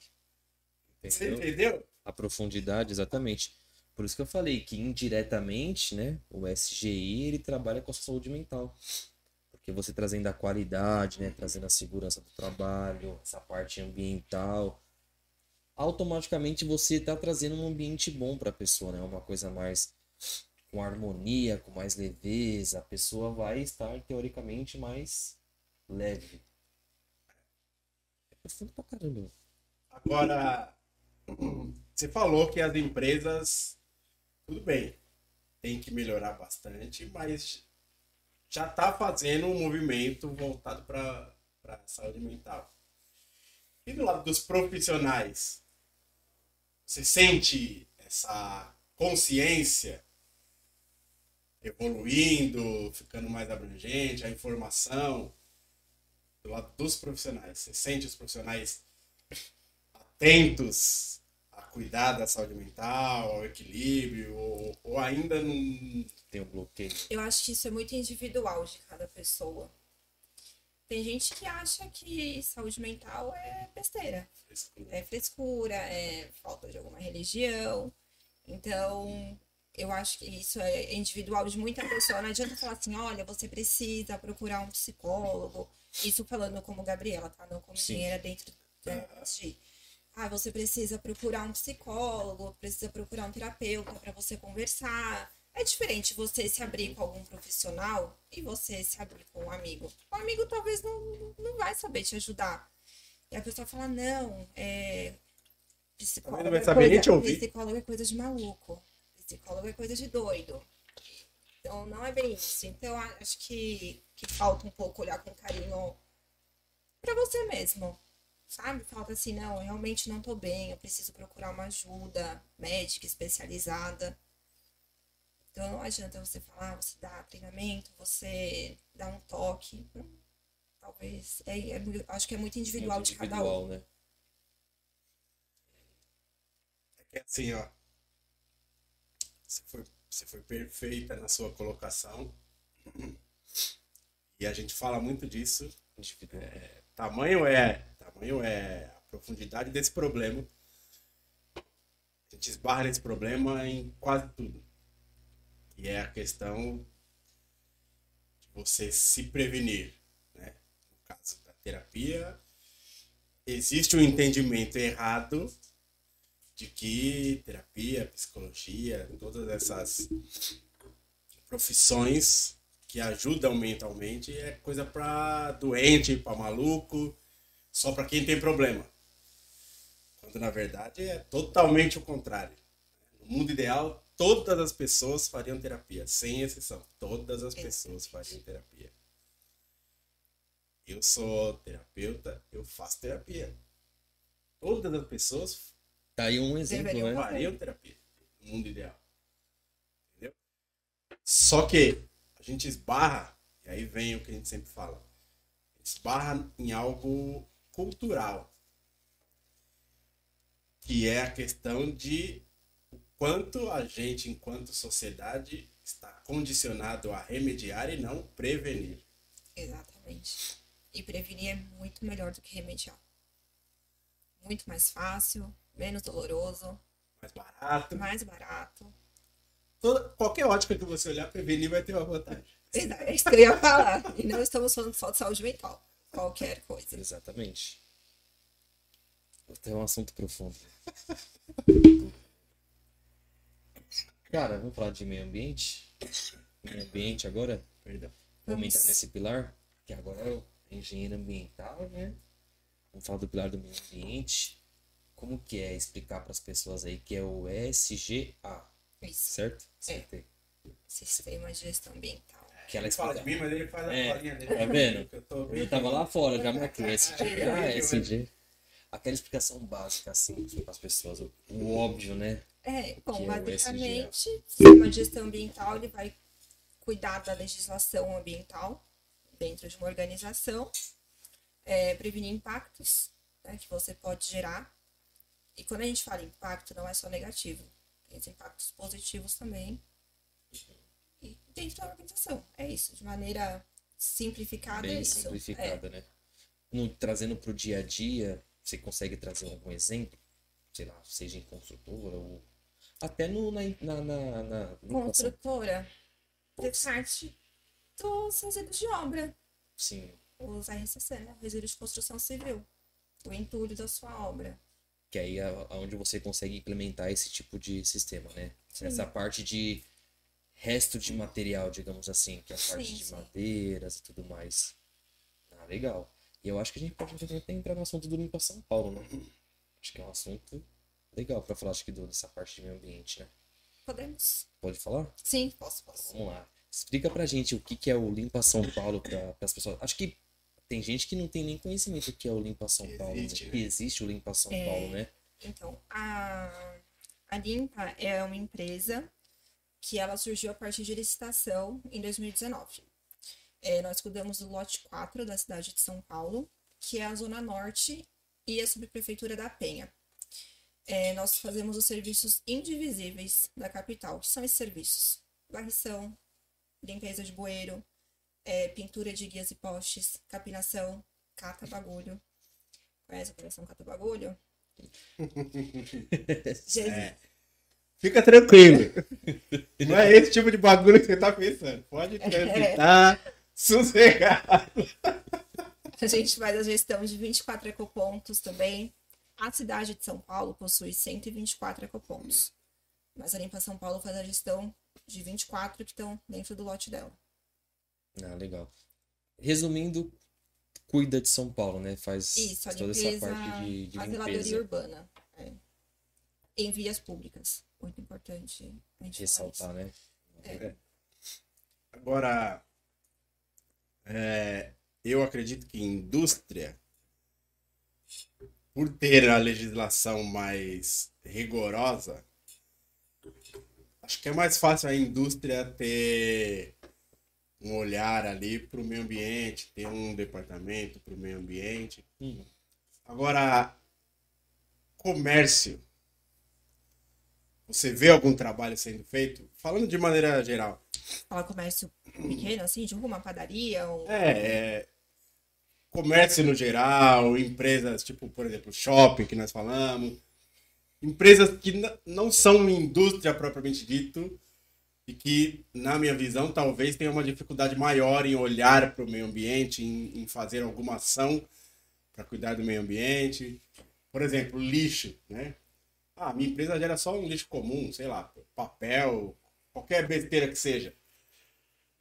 Você Entendeu? entendeu? A profundidade, exatamente. Por isso que eu falei que indiretamente, né, o SGI ele trabalha com a saúde mental. Porque você trazendo a qualidade, né, trazendo a segurança do trabalho, essa parte ambiental, automaticamente você está trazendo um ambiente bom para a pessoa, né? Uma coisa mais com harmonia, com mais leveza, a pessoa vai estar teoricamente mais leve. É profundo pra caramba. Agora, você falou que as empresas, tudo bem, tem que melhorar bastante, mas já está fazendo um movimento voltado para a saúde mental. E do lado dos profissionais, você sente essa consciência evoluindo, ficando mais abrangente, a informação do lado dos profissionais. Você sente os profissionais atentos cuidar da saúde mental, ao equilíbrio, ou, ou ainda não. Tem um bloqueio. Eu acho que isso é muito individual de cada pessoa. Tem gente que acha que saúde mental é besteira. É frescura, é falta de alguma religião. Então, eu acho que isso é individual de muita pessoa. Não adianta falar assim, olha, você precisa procurar um psicólogo. Isso falando como Gabriela, tá? Não como Sim. engenheira dentro né, de. Ah, você precisa procurar um psicólogo, precisa procurar um terapeuta para você conversar. É diferente você se abrir com algum profissional e você se abrir com um amigo. O amigo talvez não, não vai saber te ajudar. E a pessoa fala, não, é. Psicólogo, não vai é coisa, psicólogo é coisa de maluco. Psicólogo é coisa de doido. Então não é bem isso. Então acho que, que falta um pouco olhar com carinho pra você mesmo. Sabe? Falta assim, não, eu realmente não tô bem, eu preciso procurar uma ajuda médica especializada. Então não adianta você falar, você dá treinamento, você dá um toque. Não. Talvez. É, é acho que é muito individual Muito de cada um. individual, né? É assim, ó. Você foi, você foi perfeita na sua colocação. E a gente fala muito disso. Individual. Tamanho é, tamanho é a profundidade desse problema. A gente esbarra nesse problema em quase tudo. E é a questão de você se prevenir, né? No caso da terapia, existe um entendimento errado de que terapia, psicologia, todas essas profissões que ajudam mentalmente é coisa para doente, para maluco, só para quem tem problema. Quando na verdade é totalmente o contrário. No mundo ideal, todas as pessoas fariam terapia, sem exceção. Todas as pessoas fariam terapia. Eu sou terapeuta, eu faço terapia. Todas as pessoas Tá aí um exemplo, né? fariam terapia no mundo ideal. Entendeu? Só que a gente esbarra, e aí vem o que a gente sempre fala, esbarra em algo cultural, que é a questão de o quanto a gente, enquanto sociedade, está condicionado a remediar e não prevenir. Exatamente. E prevenir é muito melhor do que remediar. Muito mais fácil, menos doloroso, Mais barato. mais barato. Toda, qualquer ótica que você olhar, prevenir vai ter uma vantagem. É isso que eu ia falar. E não estamos falando só de saúde mental. Qualquer coisa. Exatamente. Tem um assunto profundo. Cara, vamos falar de meio ambiente? Meio ambiente agora? Perdão. Vamos entrar nesse pilar, que agora é o engenheiro ambiental, né? Vamos falar do pilar do meio ambiente. Como que é explicar para as pessoas aí que é o SGA, Isso. certo? Acertei. Sistema de gestão ambiental. Que ela Ele fala de explica. mim, mas ele faz a É, falinha dele. tá vendo? Eu, tô Eu tava lá fora, já marquei SG. Ah, SG. Aquela explicação básica, assim, para as pessoas. O, o óbvio, né? É, bom, Que é o basicamente, o sistema de gestão ambiental ele vai cuidar da legislação ambiental dentro de uma organização, é, prevenir impactos né, que você pode gerar. E quando a gente fala impacto, não é só negativo, tem os impactos positivos também. Dentro da organização, é isso, de maneira simplificada, é Bem isso. simplificada, né? No, trazendo pro dia a dia, você consegue trazer algum exemplo? Sei lá, seja em construtora ou até no, na, na, na, na É. Construtora, parte dos resíduos de obra. Sim, os RCC, né? Resíduo de construção civil. O entulho da sua obra. que aí é onde você consegue implementar esse tipo de sistema, né? Sim. Essa parte de resto de material, digamos assim, que é a parte Sim, de sim. madeiras e tudo mais. Ah, legal. E eu acho que a gente pode até entrar no assunto do Limpa São Paulo, né? Acho que é um assunto legal pra falar, acho que do- dessa parte de meio ambiente, né? Podemos? Pode falar? Sim, posso, posso. Vamos lá. Explica pra gente o que, que é o Limpa São Paulo para as pessoas. Acho que tem gente que não tem nem conhecimento do que é o Limpa São Paulo. né? Existe, né? Que existe o Limpa São É. Paulo, né? Então, a, A Limpa é uma empresa que ela surgiu a partir de licitação em 2019. É, nós cuidamos do lote 4 da cidade de São Paulo, que é a Zona Norte e a Subprefeitura da Penha. É, nós fazemos os serviços indivisíveis da capital, que são esses serviços: varrição, limpeza de bueiro, é, pintura de guias e postes, capinação, cata bagulho. Conhece a operação cata bagulho? É. Fica tranquilo. Não é esse tipo de bagulho que você tá pensando. Pode transitar, sossegado. A gente faz a gestão de 24 ecopontos também. A cidade de São Paulo possui 124 ecopontos. Mas a Limpa São Paulo faz a gestão de 24 que estão dentro do lote dela. Ah, legal. Resumindo, cuida de São Paulo, né? Faz Isso, a toda limpeza, essa parte de, de a zeladoria limpeza. urbana. É. Em vias públicas. Muito importante a gente. Ressaltar, né? Agora, é, eu acredito que indústria, por ter a legislação mais rigorosa, acho que é mais fácil a indústria ter um olhar ali para o meio ambiente, ter um departamento para o meio ambiente. Hum. Agora, comércio. Você vê algum trabalho sendo feito? Falando de maneira geral. Fala comércio pequeno, assim, de uma padaria, um... É, é, comércio no geral, empresas tipo, por exemplo, shopping que nós falamos, empresas que não são indústria propriamente dito e que, na minha visão, talvez tenham uma dificuldade maior em olhar para o meio ambiente, em, em fazer alguma ação para cuidar do meio ambiente. Por exemplo, lixo, né? Ah, minha empresa gera só um lixo comum, sei lá, papel, qualquer besteira que seja.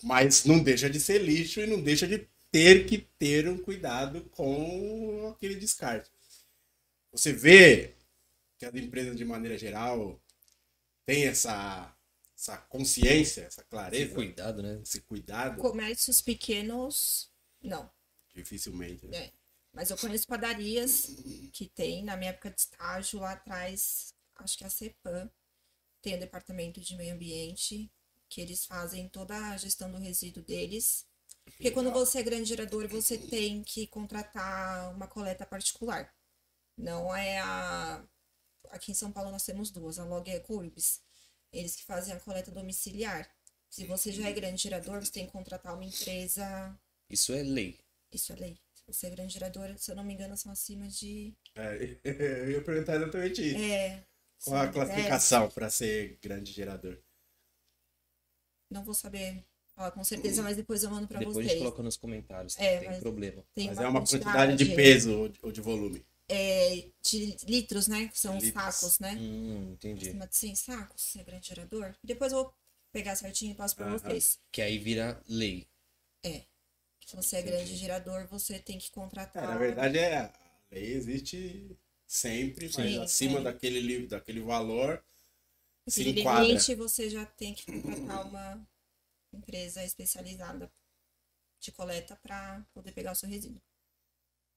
Mas não deixa de ser lixo e não deixa de ter que ter um cuidado com aquele descarte. Você vê que as empresas, de maneira geral, têm essa, essa consciência, essa Esse clareza, cuidado, né? esse cuidado, Comércios pequenos, não. dificilmente. Né? É. Mas eu conheço padarias que tem, na minha época de estágio, lá atrás, acho que a CEPAM tem o departamento de meio ambiente, que eles fazem toda a gestão do resíduo deles. Porque quando você é grande gerador, você tem que contratar uma coleta particular. Não é a. Aqui em São Paulo nós temos duas, a Log e a Ecourbis. Eles que fazem a coleta domiciliar. Se você já é grande gerador, você tem que contratar uma empresa Isso é lei. isso é lei. Se você é grande gerador, se eu não me engano, são acima de. É, eu ia perguntar exatamente isso. É. Qual a classificação para ser grande gerador? Não vou saber falar com certeza, mas depois eu mando pra Depois a gente vocês. coloca nos comentários. É, tem mas- problema. Tem Mas é uma quantidade quantidade de peso ou de- ou de volume. é, de litros, né? Que são os Litros. sacos, né? Hum, entendi. Acima de 100 sacos, é grande gerador. Depois eu vou pegar certinho e passo pra Aham. vocês. Que aí vira lei. Se você é grande gerador, você tem que contratar. É, na verdade, é, a lei existe sempre, mas Sim, acima sim. daquele, li- daquele valor se enquadra. limite, você já tem que contratar uma empresa especializada de coleta para poder pegar o seu resíduo.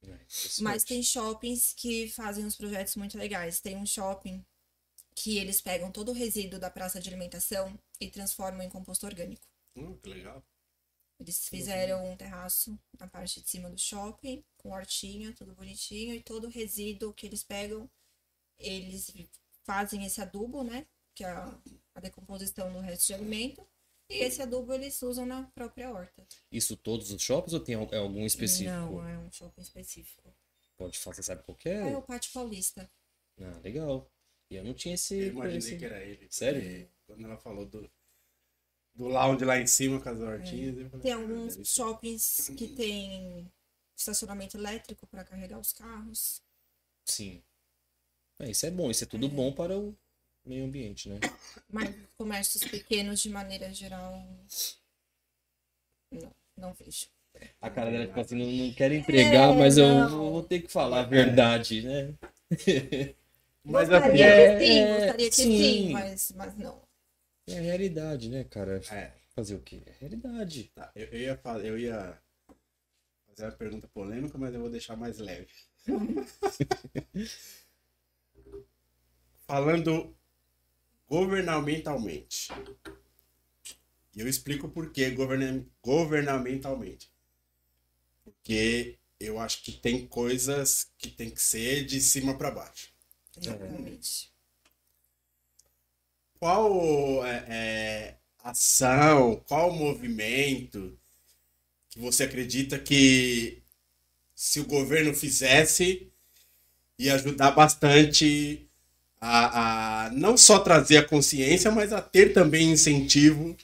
É. Mas tem shoppings que fazem uns projetos muito legais. Tem um shopping que eles pegam todo o resíduo da praça de alimentação e transformam em composto orgânico. Hum, que legal. Eles fizeram um terraço na parte de cima do shopping, com hortinha, tudo bonitinho, e todo o resíduo que eles pegam, eles fazem esse adubo, né? Que é a, a decomposição do resto de alimento. E esse adubo eles usam na própria horta. Isso todos os shoppings ou tem é algum específico? Não, é um shopping específico. Pode falar, você sabe qual que É é? o Pátio Paulista. Ah, legal. E eu não tinha esse. Eu imaginei que era ele. Sério? Quando ela falou do, do lounge lá em cima com as hortinhas. eu falei, Tem ah, alguns shoppings que tem estacionamento elétrico para carregar os carros. Sim. É, isso é bom, isso é tudo bom para o meio ambiente, né? Mas comércios pequenos, de maneira geral, não, não vejo. A cara dela, tipo assim, não, não quero entregar, É, mas eu não. vou ter que falar a verdade, né? Mas gostaria assim, que sim, é, gostaria que sim. sim, mas, mas não. É a realidade, né, cara? é, Fazer o quê? É a realidade. tá, eu, eu ia, eu ia fazer uma pergunta polêmica, mas eu vou deixar mais leve. Falando governamentalmente. E eu explico por que governa governamentalmente. Porque eu acho que tem coisas que tem que ser de cima para baixo. Exatamente. Qual é, é, ação, qual movimento que você acredita que se o governo fizesse ia ajudar bastante a, a não só trazer a consciência, mas a ter também incentivo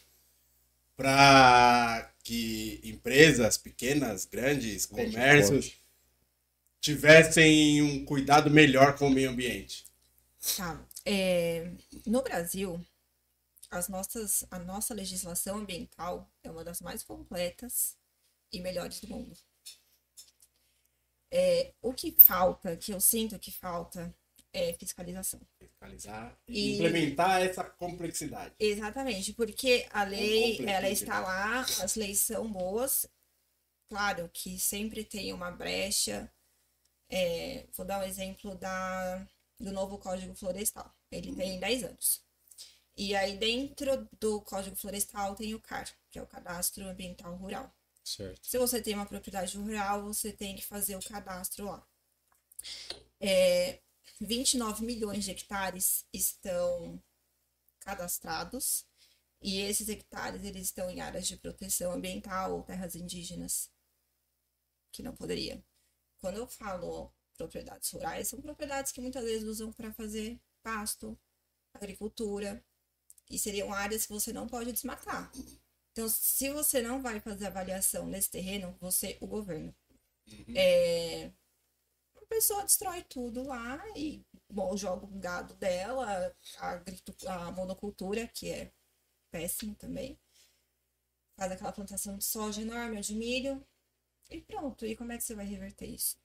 para que empresas pequenas, grandes, comércios tivessem um cuidado melhor com o meio ambiente? Tá. É, no Brasil, as nossas, a nossa legislação ambiental é uma das mais completas e melhores do mundo. É, o que falta, que eu sinto que falta, é fiscalização. Fiscalizar e, e implementar essa complexidade. Exatamente, porque a lei, ela está lá, as leis são boas. Claro que sempre tem uma brecha. É, vou dar um exemplo da, do novo Código Florestal. Ele tem 10 anos. E aí, dentro do Código Florestal, tem o CAR, que é o Cadastro Ambiental Rural. Certo. Se você tem uma propriedade rural, você tem que fazer o cadastro lá. É, 29 milhões de hectares estão cadastrados e esses hectares eles estão em áreas de proteção ambiental ou terras indígenas que não poderia. Quando eu falo propriedades rurais, são propriedades que muitas vezes usam para fazer pasto, agricultura e seriam áreas que você não pode desmatar. Então, se você não vai fazer avaliação nesse terreno, você, o governo, uhum. é, a pessoa destrói tudo lá e bom, joga o gado dela, a, a monocultura, que é péssimo também. Faz aquela plantação de soja enorme, de milho, e pronto. E como é que você vai reverter isso?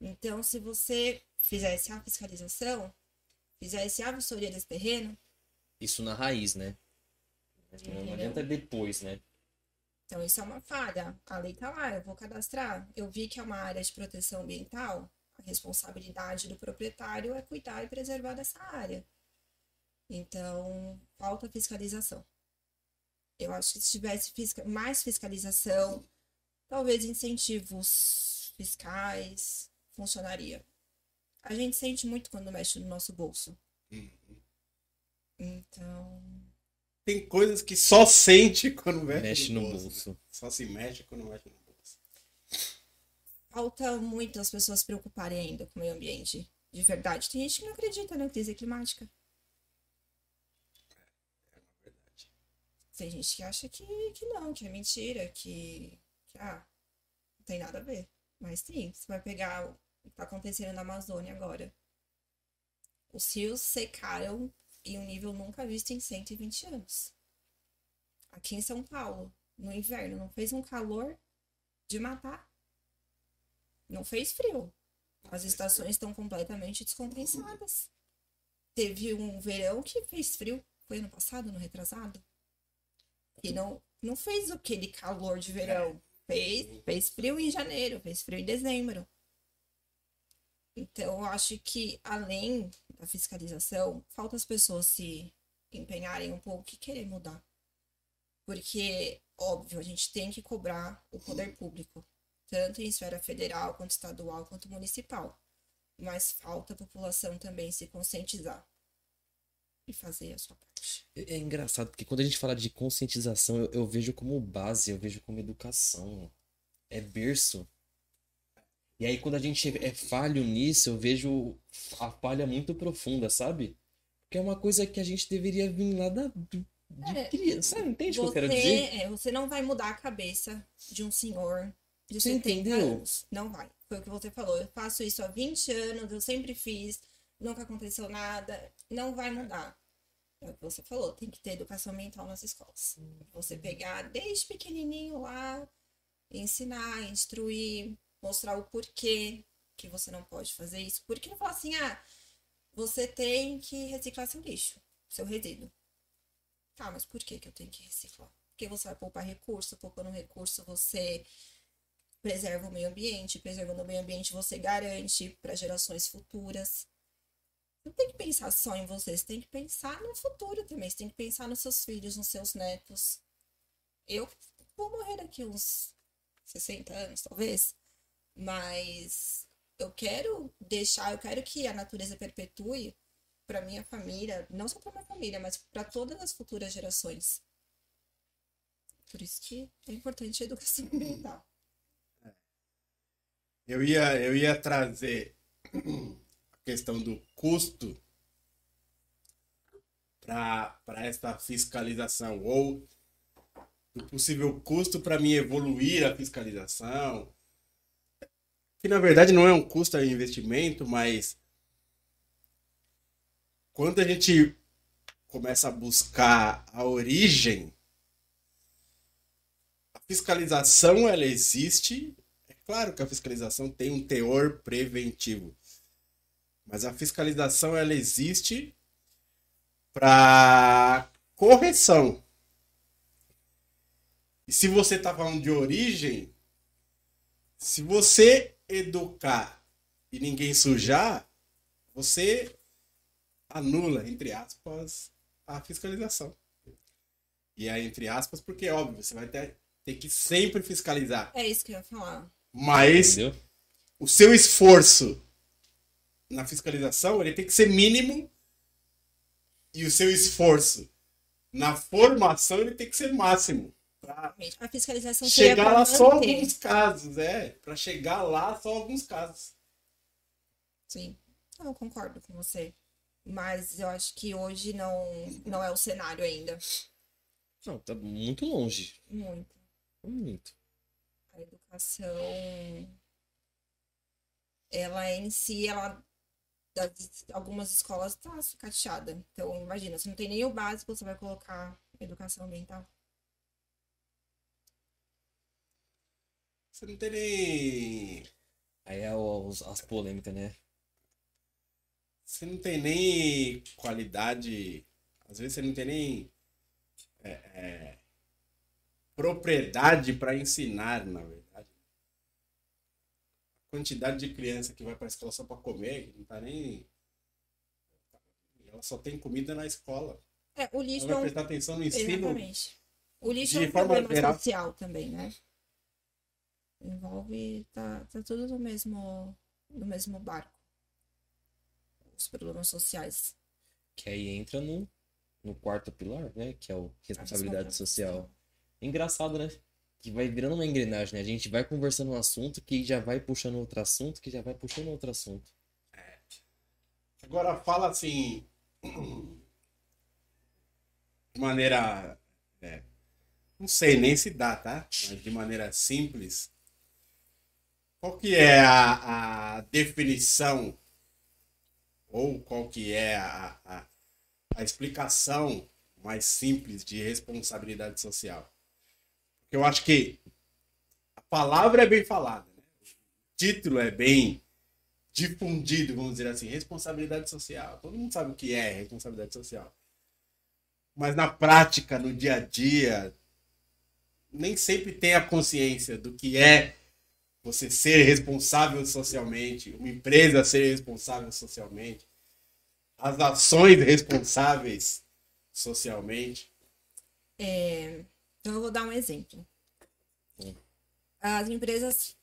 Então, se você fizesse a fiscalização, fizesse a vistoria desse terreno. Isso na raiz, né? Não adianta depois, né? Então, isso é uma falha. A lei tá lá, eu vou cadastrar. Eu vi que é uma área de proteção ambiental. A responsabilidade do proprietário é cuidar e preservar dessa área. Então, falta fiscalização. Eu acho que se tivesse fisca mais fiscalização, talvez incentivos fiscais, funcionaria. A gente sente muito quando mexe no nosso bolso. Uhum. Então tem coisas que só sente quando mexe, mexe no, no bolso. bolso. Só se mexe quando mexe no bolso. Falta muito as pessoas se preocuparem ainda com o meio ambiente. De verdade. Tem gente que não acredita na crise climática. É, é uma verdade. Tem gente que acha que, que não, que é mentira, que, que ah, não tem nada a ver. Mas sim, você vai pegar está acontecendo na Amazônia agora. Os rios secaram em um nível nunca visto em 120 anos. Aqui em São Paulo, no inverno, não fez um calor de matar. Não fez frio. As estações estão completamente descompensadas. Teve um verão que fez frio. Foi ano passado, no retrasado? E não, não fez aquele calor de verão. Fez, fez frio em janeiro, fez frio em dezembro. Então, eu acho que além da fiscalização, falta as pessoas se empenharem um pouco e querer mudar. Porque, óbvio, a gente tem que cobrar o poder público, tanto em esfera federal, quanto estadual, quanto municipal. Mas falta a população também se conscientizar e fazer a sua parte. É, é engraçado, porque quando a gente fala de conscientização, eu, eu vejo como base, eu vejo como educação. É berço e aí, quando a gente é falho nisso, eu vejo a falha muito profunda, sabe? Porque é uma coisa que a gente deveria vir lá da, de é, criança. Sabe? Entende o que eu quero dizer? É, você não vai mudar a cabeça de um senhor de você 70 entendeu? anos. Não vai. Foi o que você falou. Eu faço isso há 20 anos, eu sempre fiz, nunca aconteceu nada. Não vai mudar. É o que você falou, tem que ter educação mental nas escolas. Você pegar desde pequenininho lá, ensinar, instruir, mostrar o porquê que você não pode fazer isso. Porque não falar assim, ah, você tem que reciclar seu lixo, seu resíduo. Tá, mas por que, que eu tenho que reciclar? Porque você vai poupar recurso, poupando recurso você preserva o meio ambiente, preservando o meio ambiente você garante para gerações futuras. Não tem que pensar só em você, você tem que pensar no futuro também. Você tem que pensar nos seus filhos, nos seus netos. Eu vou morrer daqui uns 60 anos, talvez. Mas eu quero deixar, eu quero que a natureza perpetue para minha família, não só para minha família, mas para todas as futuras gerações. Por isso que é importante a educação ambiental. Eu ia, eu ia trazer a questão do custo para essa fiscalização, ou do possível custo para mim evoluir a fiscalização, que na verdade não é um custo, é um investimento, mas quando a gente começa a buscar a origem, a fiscalização ela existe. É claro que a fiscalização tem um teor preventivo, mas a fiscalização ela existe para correção. E se você está falando de origem, se você educar e ninguém sujar, você anula, entre aspas, a fiscalização. E é entre aspas, porque é óbvio, você vai ter, ter que sempre fiscalizar. É isso que eu ia falar. Mas Entendeu? o seu esforço na fiscalização ele tem que ser mínimo e o seu esforço na formação ele tem que ser máximo. A fiscalização chegar lá só alguns casos, é. Para chegar lá só alguns casos. Sim, eu concordo com você. Mas eu acho que hoje não, não é o cenário ainda. Não, tá muito longe. Muito. Muito. A educação, ela em si, ela algumas escolas tá sucateada. Então, imagina, você não tem nem o básico, você vai colocar educação ambiental. Você não tem nem. Aí é os, as polêmicas, né? Você não tem nem qualidade. Às vezes você não tem nem. É, é, propriedade para ensinar, na verdade. A quantidade de criança que vai para a escola só para comer, que não tá nem. Ela só tem comida na escola. É, o lixo Ela vai prestar atenção no ensino. Exatamente. O lixo é um problema geral. social também, né? Envolve tá, tá tudo no mesmo no mesmo barco. Os problemas sociais. Que aí entra no, no quarto pilar né? Que é o responsabilidade social. Engraçado né? Que vai virando uma engrenagem né? A gente vai conversando um assunto que já vai puxando outro assunto que já vai puxando outro assunto. É. agora fala assim de maneira é, não sei nem se dá tá? Mas de maneira simples qual que é a, a definição ou qual que é a, a, a explicação mais simples de responsabilidade social? Porque eu acho que a palavra é bem falada, né? o título é bem difundido, vamos dizer assim, responsabilidade social. Todo mundo sabe o que é responsabilidade social. Mas na prática, no dia a dia, nem sempre tem a consciência do que é você ser responsável socialmente, uma empresa ser responsável socialmente, as ações responsáveis socialmente. É, então eu vou dar um exemplo. As empresas,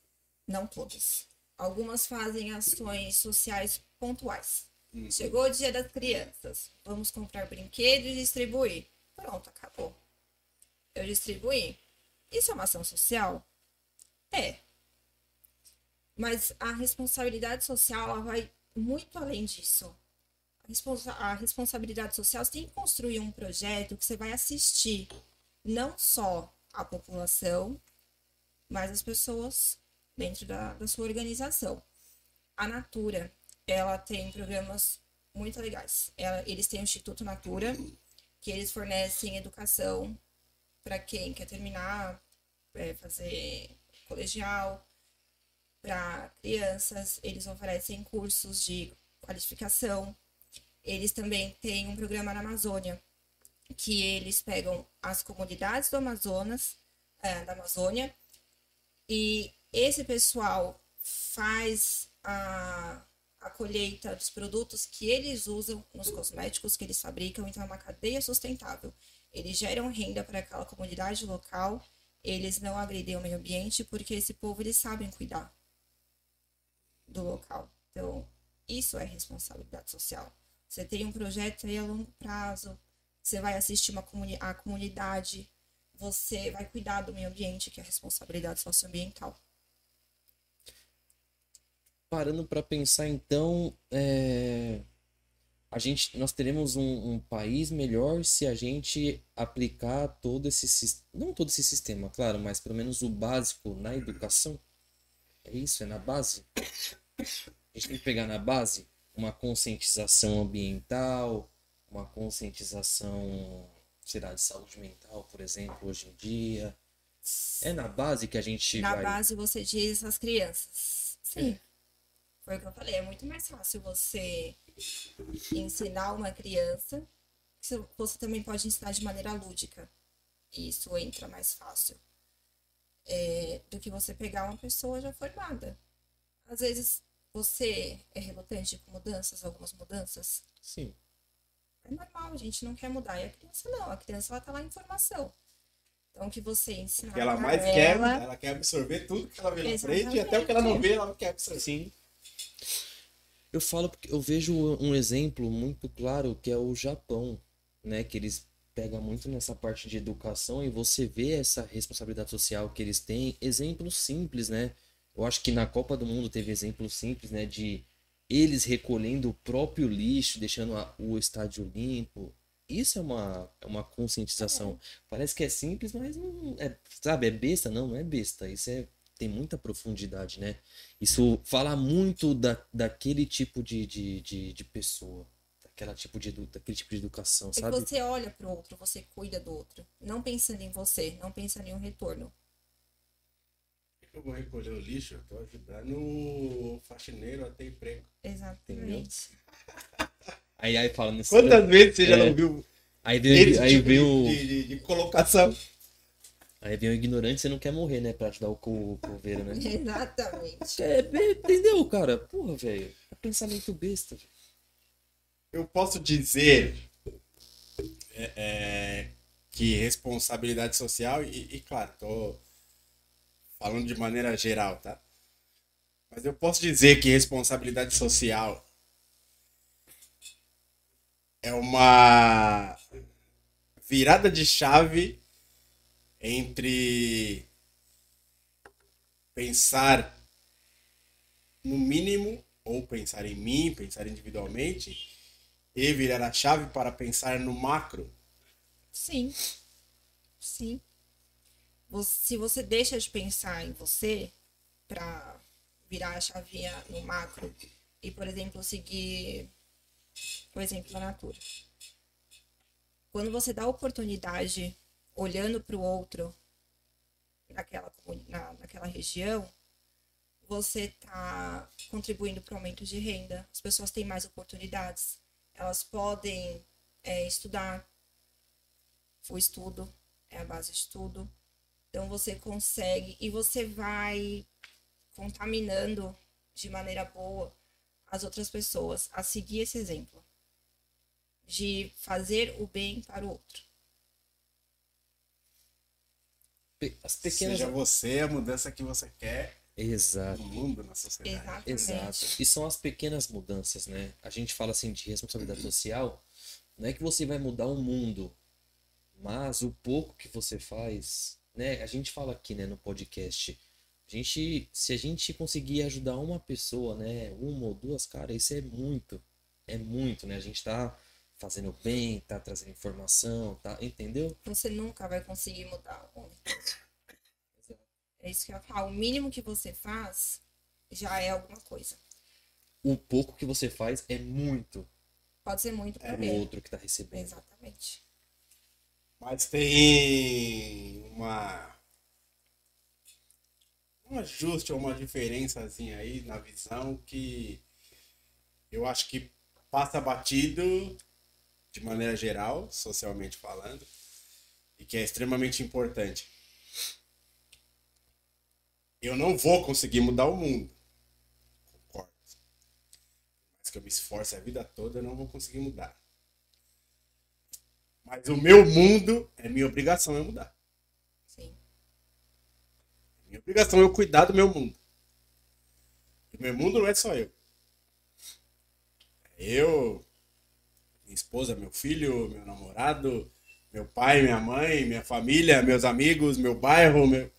não todas, algumas fazem ações sociais pontuais. Uhum. Chegou o dia das crianças, vamos comprar brinquedos e distribuir. Pronto, acabou. Eu distribuí. Isso é uma ação social? É, mas a responsabilidade social ela vai muito além disso. A, responsa a responsabilidade social você tem que construir um projeto que você vai assistir não só a população, mas as pessoas dentro da, da sua organização. A Natura, ela tem programas muito legais. Ela, eles têm o Instituto Natura, que eles fornecem educação para quem quer terminar, é, fazer colegial, para crianças, eles oferecem cursos de qualificação. Eles também têm um programa na Amazônia, que eles pegam as comunidades do Amazonas, é, da Amazônia, e esse pessoal faz a, a colheita dos produtos que eles usam nos cosméticos que eles fabricam, então é uma cadeia sustentável. Eles geram renda para aquela comunidade local, eles não agredem o meio ambiente, porque esse povo eles sabem cuidar do local. Então, isso é responsabilidade social. Você tem um projeto aí a longo prazo, você vai assistir uma comuni a comunidade, você vai cuidar do meio ambiente, que é a responsabilidade socioambiental. Parando para pensar, então, é... a gente, nós teremos um, um, país melhor se a gente aplicar todo esse não todo esse sistema, claro, mas pelo menos o básico na educação. É isso, é na base. A gente tem que pegar na base uma conscientização ambiental, uma conscientização, sei lá, de saúde mental, por exemplo, hoje em dia. É na base que a gente na vai... base você diz as crianças. Sim. É. Foi o que eu falei, é muito mais fácil você ensinar uma criança, você também pode ensinar de maneira lúdica. E isso entra mais fácil. É, do que você pegar uma pessoa já formada. Às vezes você é relutante com mudanças, algumas mudanças? Sim. É normal, a gente não quer mudar. E a criança não, a criança ela tá lá em formação. Então, que você ensina. O que ela mais ela... quer, ela quer absorver tudo que ela vê na frente e até o que ela não vê, ela quer absorver. Sim. Eu falo porque eu vejo um exemplo muito claro que é o Japão, né? Que eles pegam muito nessa parte de educação e você vê essa responsabilidade social que eles têm. Exemplos simples, né? Eu acho que na Copa do Mundo teve exemplos simples, né? De eles recolhendo o próprio lixo, deixando a, o estádio limpo. Isso é uma, é uma conscientização. É. Parece que é simples, mas não é, sabe, é besta, não, não é besta. Isso é, tem muita profundidade, né? Isso fala muito da, daquele tipo de, de, de, de pessoa. Daquela tipo de, daquele tipo de educação, sabe? É que você olha para o outro, você cuida do outro. Não pensando em você, não pensando em um retorno eu vou recolher o lixo, eu tô ajudando o faxineiro a ter emprego. Exatamente. aí, aí fala nesse Quantas vezes você é, já não viu aí vem, aí tipo vem o... de, de, de, colocação? Aí vem o ignorante, você não quer morrer, né? Pra ajudar o, o coveiro, né? Exatamente. É, entendeu, cara? Porra, velho. É pensamento besta. Véio. Eu posso dizer é, é, que responsabilidade social, e, e claro, tô falando de maneira geral, tá? Mas eu posso dizer que responsabilidade social é uma virada de chave entre pensar no mínimo ou pensar em mim, pensar individualmente e virar a chave para pensar no macro. Sim. Sim se você deixa de pensar em você para virar a chavinha no macro e, por exemplo, seguir o exemplo da natura. Quando você dá oportunidade olhando para o outro naquela, na, naquela região, você está contribuindo para o aumento de renda. As pessoas têm mais oportunidades. Elas podem é, estudar. O estudo é a base de tudo. Então você consegue e você vai contaminando de maneira boa as outras pessoas a seguir esse exemplo de fazer o bem para o outro. As pequenas... Seja você a mudança que você quer Exato. no mundo, na sociedade. Exatamente. Exato. E são as pequenas mudanças, né? A gente fala assim de responsabilidade social, não é que você vai mudar o mundo, mas o pouco que você faz né? A gente fala aqui, né, no podcast. A gente, se a gente conseguir ajudar uma pessoa, né, uma ou duas, cara, isso é muito. É muito, né? A gente tá fazendo bem, tá trazendo informação, tá, entendeu? Você nunca vai conseguir mudar o mundo. É isso que eu falo. O mínimo que você faz já é alguma coisa. O pouco que você faz é muito. Pode ser muito para o outro que tá recebendo. Exatamente. Mas tem uma um ajuste ou uma diferençazinha aí na visão que eu acho que passa batido de maneira geral, socialmente falando, e que é extremamente importante. Eu não vou conseguir mudar o mundo. Concordo. que eu me esforce a vida toda, eu não vou conseguir mudar. Mas o meu mundo é minha obrigação é mudar. Sim. Minha obrigação é eu cuidar do meu mundo. O meu mundo não é só eu. É eu, minha esposa, meu filho, meu namorado, meu pai, minha mãe, minha família, meus amigos, meu bairro, meu.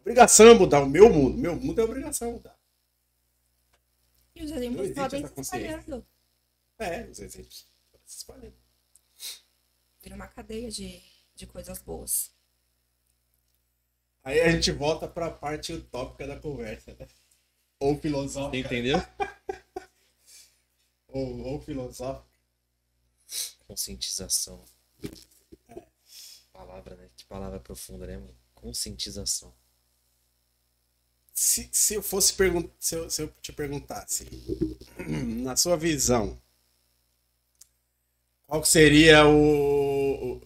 É obrigação mudar o meu mundo. Meu mundo é obrigação mudar. E os exemplos podem se espalhando. É, os exemplos. podem se espalhando. Vira uma cadeia de, de coisas boas. Aí a gente volta pra parte utópica da conversa, né? Ou filosófica. Entendeu? Ou, ou filosófica. Conscientização. Palavra, né? Que palavra profunda, né, mano? Conscientização. Se, se eu fosse perguntar, se eu, se eu te perguntasse, na sua visão, qual seria o, o,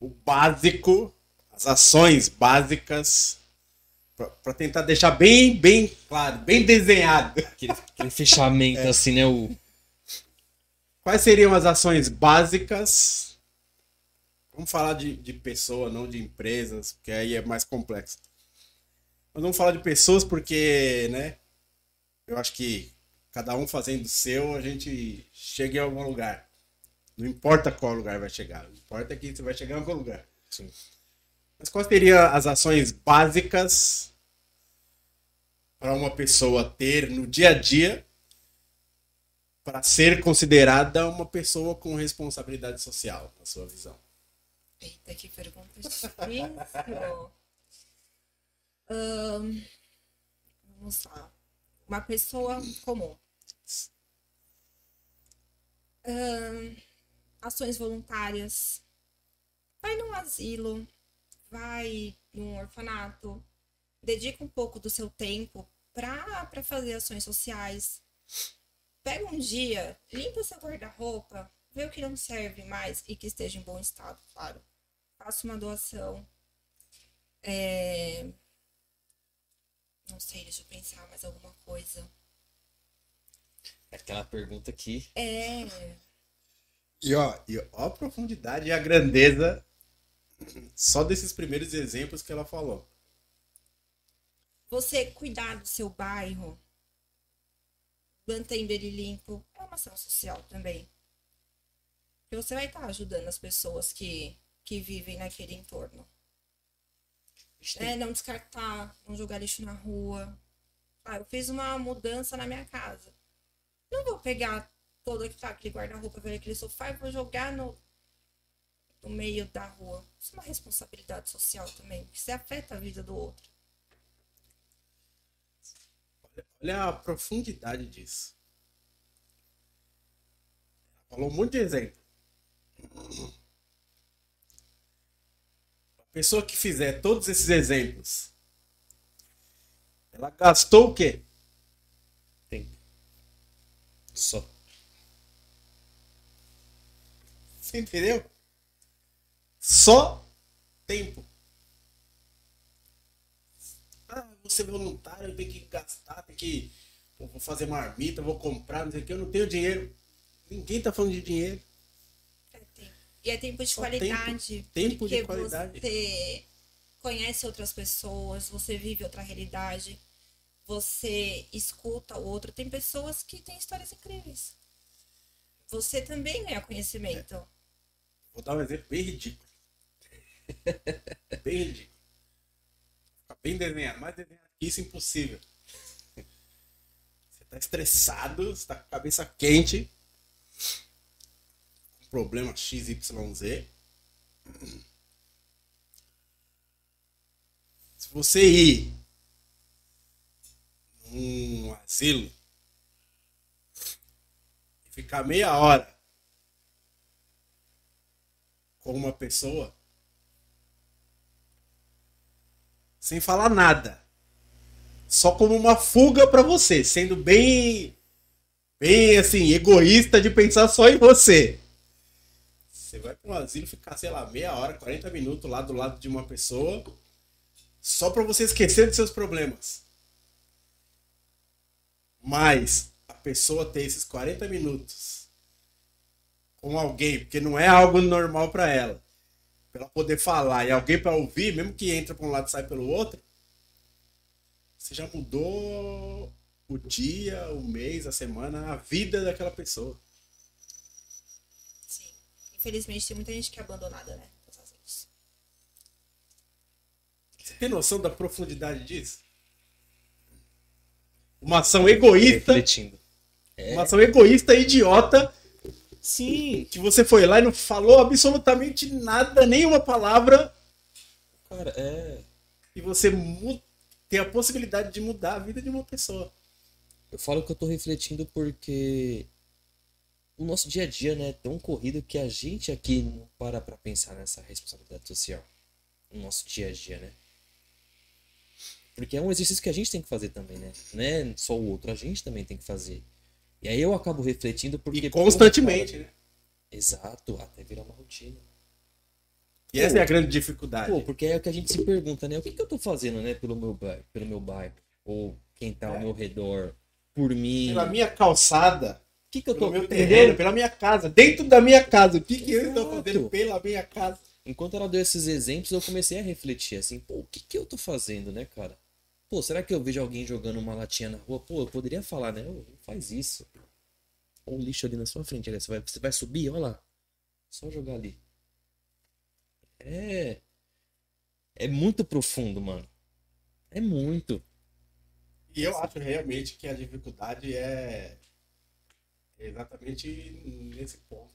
o básico, as ações básicas, para tentar deixar bem, bem claro, bem desenhado. Aquele, aquele fechamento, assim, né? O... Quais seriam as ações básicas? Vamos falar de, de pessoa, não de empresas, porque aí é mais complexo. Mas vamos falar de pessoas porque, né? Eu acho que cada um fazendo o seu, a gente chega em algum lugar. Não importa qual lugar vai chegar, o que importa é que você vai chegar em algum lugar. Sim. Mas quais seriam as ações básicas para uma pessoa ter no dia a dia para ser considerada uma pessoa com responsabilidade social, na sua visão? Eita, que pergunta difícil. Vamos lá. Uma pessoa comum. Ações voluntárias. Vai num asilo, vai num orfanato. Dedica um pouco do seu tempo para fazer ações sociais. Pega um dia, limpa seu guarda-roupa, vê o que não serve mais e que esteja em bom estado, claro. Faça uma doação. É, Não sei, deixa eu pensar mais alguma coisa. É aquela pergunta que. É. E ó, e ó a profundidade e a grandeza só desses primeiros exemplos que ela falou. Você cuidar do seu bairro, mantendo ele limpo, é uma ação social também. Porque você vai estar ajudando as pessoas que, que vivem naquele entorno. É, não descartar, não jogar lixo na rua. Ah, eu fiz uma mudança na minha casa. Não vou pegar todo que tá aquele guarda-roupa, velho, aquele sofá e vou jogar no, no meio da rua. Isso é uma responsabilidade social também, porque você afeta a vida do outro. Olha a profundidade disso. Falou um monte de exemplo. Pessoa que fizer todos esses exemplos, ela gastou o quê? Tempo. Só. Você entendeu? Só tempo. Ah, vou ser voluntário, tenho que gastar, tenho que. Vou fazer marmita, vou comprar, não sei o que, eu não tenho dinheiro. Ninguém tá falando de dinheiro. É. E é tempo de Só qualidade. tempo- tempo de porque qualidade. Você conhece outras pessoas, você vive outra realidade, você escuta o outro. Tem pessoas que têm histórias incríveis. Você também ganha conhecimento. Vou dar um exemplo bem ridículo. bem ridículo. Fica bem desenhado, mais desenhado que isso impossível. Você tá estressado, você tá com a cabeça quente, problema XYZ. Se você ir num asilo e ficar meia hora com uma pessoa sem falar nada. Só como uma fuga pra você, sendo bem bem assim, egoísta de pensar só em você. Você vai para um asilo ficar, sei lá, meia hora, 40 minutos lá do lado de uma pessoa só pra você esquecer dos seus problemas. Mas a pessoa ter esses 40 minutos com alguém, porque não é algo normal para ela, pra ela poder falar e alguém para ouvir, mesmo que entra para um lado e sai pelo outro, você já mudou o dia, o mês, a semana, a vida daquela pessoa. Infelizmente tem muita gente que é abandonada, né? Você tem noção da profundidade disso? Uma ação egoísta, Refletindo. uma ação egoísta e idiota Sim, que você foi lá e não falou absolutamente nada, nenhuma palavra, cara, é. e você tem a possibilidade de mudar a vida de uma pessoa. Eu falo que eu tô refletindo porque o nosso dia a dia, né, é tão corrido que a gente aqui não para pra pensar nessa responsabilidade social. No nosso dia a dia, né? Porque é um exercício que a gente tem que fazer também, né? Não é só o outro, a gente também tem que fazer. E aí eu acabo refletindo porque. E constantemente, pô, né? cara, Exato, até virar uma rotina. E essa é a grande dificuldade. Pô, porque é o que a gente se pergunta, né? O que, que eu tô fazendo, né, pelo meu bairro, pelo meu bairro, ou quem tá ao É. meu redor, por mim. Pela minha calçada, que, que eu tô meu entendendo? terreno, pela minha casa, dentro da minha casa. O que, que eu estou fazendo pela minha casa? Enquanto ela deu esses exemplos, eu comecei a refletir assim, pô, o que que eu tô fazendo, né, cara? Pô, será que eu vejo alguém jogando uma latinha na rua? Pô, eu poderia falar, né? Não faz isso. Olha o lixo ali na sua frente, você vai, você vai subir, olha lá. Só jogar ali. É. É muito profundo, mano. É muito. E eu acho realmente que a dificuldade é exatamente nesse ponto.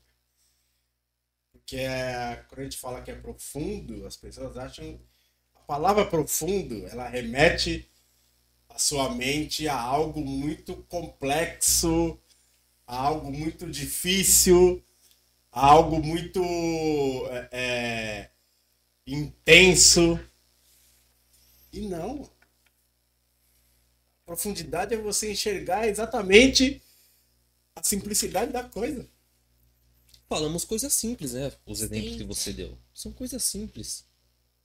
Porque é, quando a gente fala que é profundo, as pessoas acham. A palavra profundo, ela remete a sua mente a algo muito complexo, a algo muito difícil, a algo muito é, é, intenso. E não. Profundidade é você enxergar exatamente a simplicidade da coisa. Falamos coisas simples, né? Os exemplos Sim. que você deu. São coisas simples.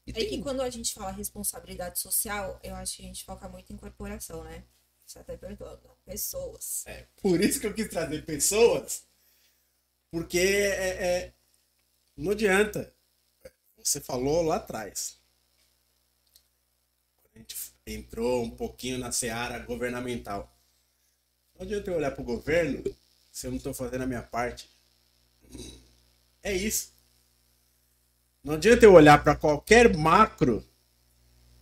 E É tem- que quando a gente fala responsabilidade social, eu acho que a gente foca muito em corporação, né? Você até perguntou, não, pessoas. É, por isso que eu quis trazer pessoas, porque é, é- não adianta. Você falou lá atrás. Quando a gente entrou um pouquinho na seara governamental. Não adianta eu olhar para o governo se eu não estou fazendo a minha parte. É isso. Não adianta eu olhar para qualquer macro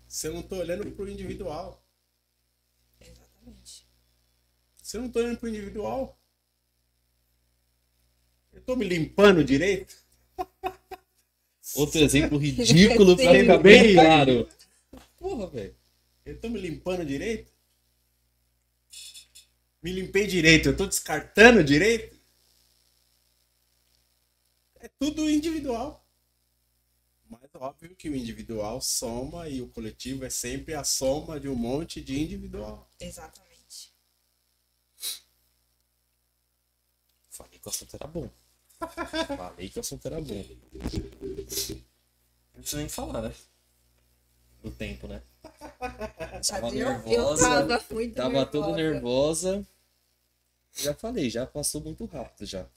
se eu não estou olhando para o individual. Exatamente. Se eu não tô olhando pro individual. Eu tô me limpando direito? Outro exemplo ridículo pra Sim. ficar bem claro. Porra, velho. Eu tô me limpando direito? Me limpei direito, eu tô descartando direito? É tudo individual. Mas óbvio que o individual soma e o coletivo é sempre a soma de um monte de individual. Exatamente. Falei que o assunto era bom. Falei que o assunto era bom. Não precisa nem falar, né? Do tempo, né? Tava eu, eu nervosa. tava muito Tava nervosa. toda nervosa. Já falei, já passou muito rápido já.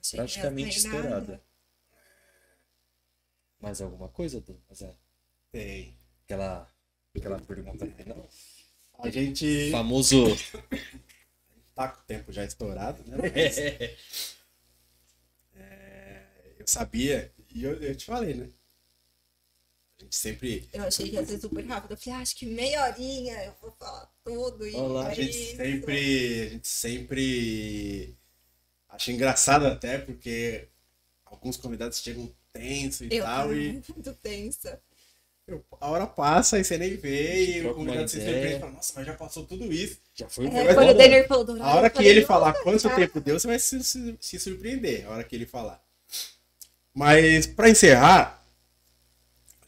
Achei Praticamente estourada. Mais alguma coisa? Mas é Tem. aquela, aquela pergunta final. A gente Famoso. tá com o tempo já estourado, né? Eu sabia, e eu, eu te falei, né? A gente sempre. Eu achei que ia ser super rápido. Eu falei, ah, acho que meia horinha eu vou falar tudo. E Olá, A é gente isso. sempre. A gente sempre. Acho engraçado até, porque alguns convidados chegam tenso e Eu tal, e muito tensa. a hora passa e você nem vê, e o convidado se surpreende e fala, nossa, mas já passou tudo isso. Já foi É, quando o dar- Denner falou do horário, A hora que ele falar "Nossa, quanto cara." tempo deu, você vai se, se, se surpreender a hora que ele falar. Mas para encerrar,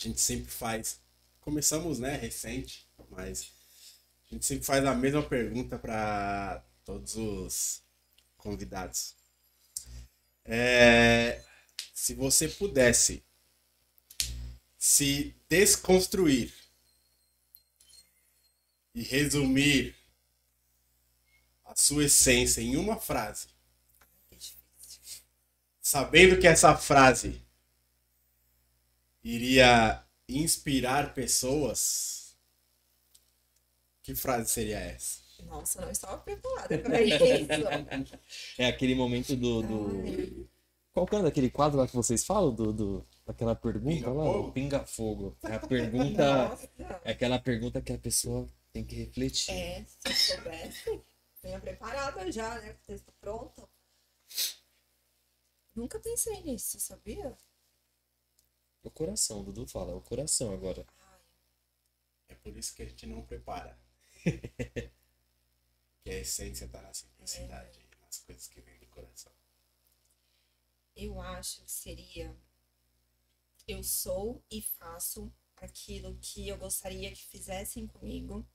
a gente sempre faz. Começamos, né, recente, mas a gente sempre faz a mesma pergunta para todos os convidados. É, se você pudesse se desconstruir e resumir a sua essência em uma frase, sabendo que essa frase iria inspirar pessoas, que frase seria essa? Nossa, não estava preparada para isso. É aquele momento do. do... Qual que é daquele quadro lá que vocês falam? Do, do... Daquela pergunta lá? Pinga-fogo? O Pinga-fogo. É a pergunta. Nossa. É aquela pergunta que a pessoa tem que refletir. É, se eu soubesse, venha preparada já, né? Com o texto pronto. Nunca pensei nisso, sabia? O coração, o Dudu fala, o coração agora. É por isso que a gente não prepara. que a essência tá na simplicidade, nas coisas que vêm do coração. Eu acho que seria. Eu sou e faço aquilo que eu gostaria que fizessem comigo.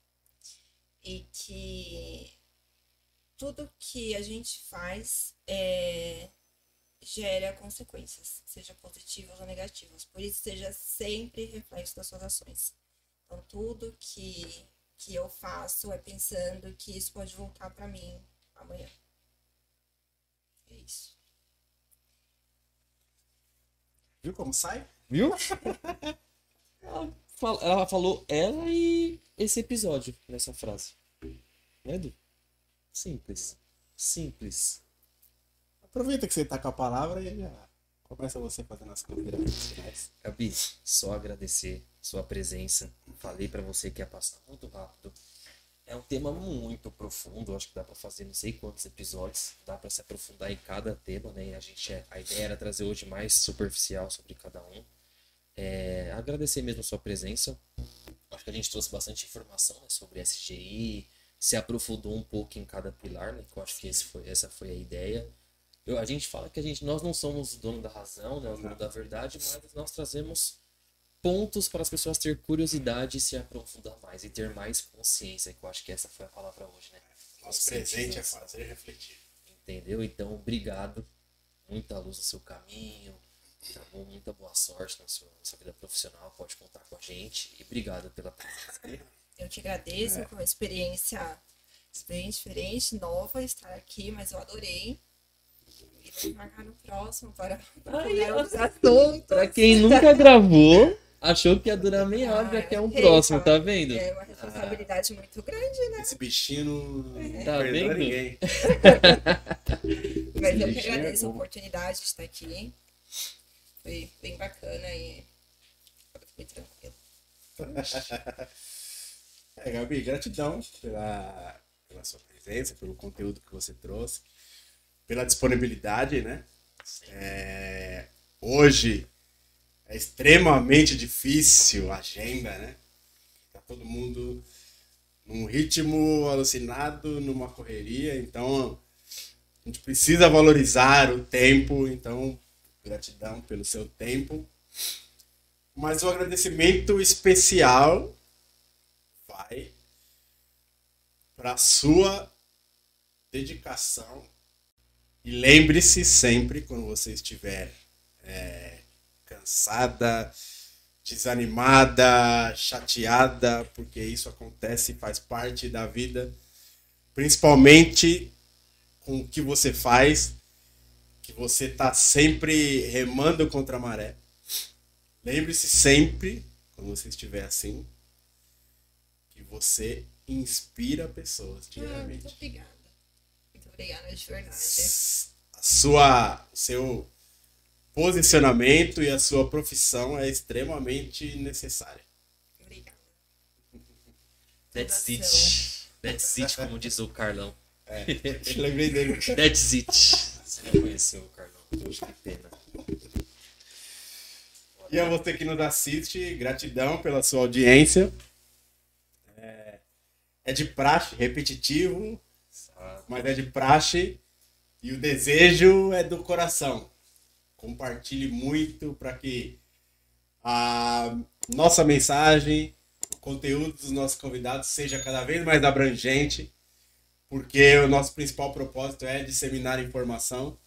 E que tudo que a gente faz é, gera consequências, seja positivas ou negativas. Por isso, seja sempre reflexo das suas ações. Então, tudo que, que eu faço é pensando que isso pode voltar para mim amanhã. É isso. Viu como sai? Viu? ela, fala- ela falou ela e esse episódio nessa frase. Né, Edu? Simples. Simples. Aproveita que você tá com a palavra e já começa você fazendo as considerações. Gabi, só agradecer sua presença. Falei pra você que ia passar muito rápido. É um tema muito profundo, acho que dá pra fazer não sei quantos episódios, dá pra se aprofundar em cada tema, né? A gente é- a ideia era trazer hoje mais superficial sobre cada um. É, agradecer mesmo sua presença. Acho que a gente trouxe bastante informação né, sobre SGI, se aprofundou um pouco em cada pilar, né? Que eu acho que foi, essa foi a ideia. Eu, a gente fala que a gente, nós não somos o dono da razão, né, o dono da verdade, mas nós trazemos pontos para as pessoas ter curiosidade e se aprofundar mais e ter mais consciência, que eu acho que essa foi a palavra hoje, né? Nosso presente é fazer refletir. Entendeu? Então, obrigado. Muita luz no seu caminho. Tá bom? Muita boa sorte na sua, na sua vida profissional. Pode contar com a gente. E obrigado pela presença. Eu te agradeço, foi uma experiência bem diferente, nova estar aqui, mas eu adorei. E marcar no próximo para outros assuntos. Pra quem nunca gravou, achou que ia durar meia hora, já Ah, quer um próximo, tá. tá vendo? É uma responsabilidade muito grande, né? Esse bichinho não Tá perdoa vendo? ninguém. Mas eu que bichinho é agradeço a oportunidade de estar aqui. Foi bem bacana e foi tranquilo. É, Gabi, gratidão pela, pela sua presença, pelo conteúdo que você trouxe, pela disponibilidade, né? É, hoje é extremamente difícil a agenda, né? Tá todo mundo num ritmo alucinado, numa correria, então a gente precisa valorizar o tempo, então gratidão pelo seu tempo. Mas um agradecimento especial vai para sua dedicação e lembre-se sempre quando você estiver é, cansada, desanimada, chateada, porque isso acontece e faz parte da vida, principalmente com o que você faz, que você está sempre remando contra a maré. Lembre-se sempre, quando você estiver assim, que você inspira pessoas Ah, muito diariamente. obrigada. Obrigada, de verdade. A sua, o seu posicionamento e a sua profissão é extremamente necessária. Obrigada. That's it. That's it, como diz o Carlão. Lembrei dele. That's it. Você não conheceu o Carlão. Poxa, que pena. E a você que nos assiste, gratidão pela sua audiência. É, é de praxe, repetitivo, mas é de praxe. E o desejo é do coração. Compartilhe muito para que a nossa mensagem, o conteúdo dos nossos convidados seja cada vez mais abrangente, porque o nosso principal propósito é disseminar informação.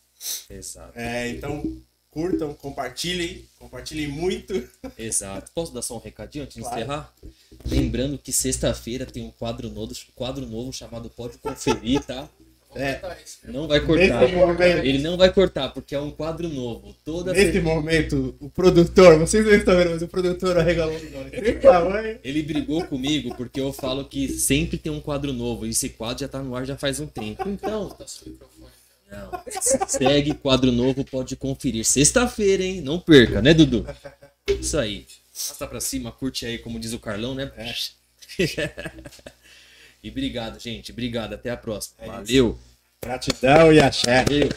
Exato. É, então, curtam, compartilhem, compartilhem muito. Exato. Posso dar só um recadinho antes de Claro. encerrar? Lembrando que sexta-feira tem um quadro novo, quadro novo chamado Pode Conferir, tá? É, Não vai cortar. momento, Ele não vai cortar, porque é um quadro novo. Toda nesse semana- momento, o produtor, vocês não estão vendo, mas o produtor arregalou. Ele brigou comigo porque eu falo que sempre tem um quadro novo. E esse quadro já tá no ar já faz um tempo. Então, não. Segue quadro novo, pode conferir. Sexta-feira, hein? Não perca, né, Dudu? Isso aí. Passa pra cima, curte aí, como diz o Carlão, né? e obrigado, gente. Obrigado. Até a próxima. Valeu. Gratidão e axé. Valeu.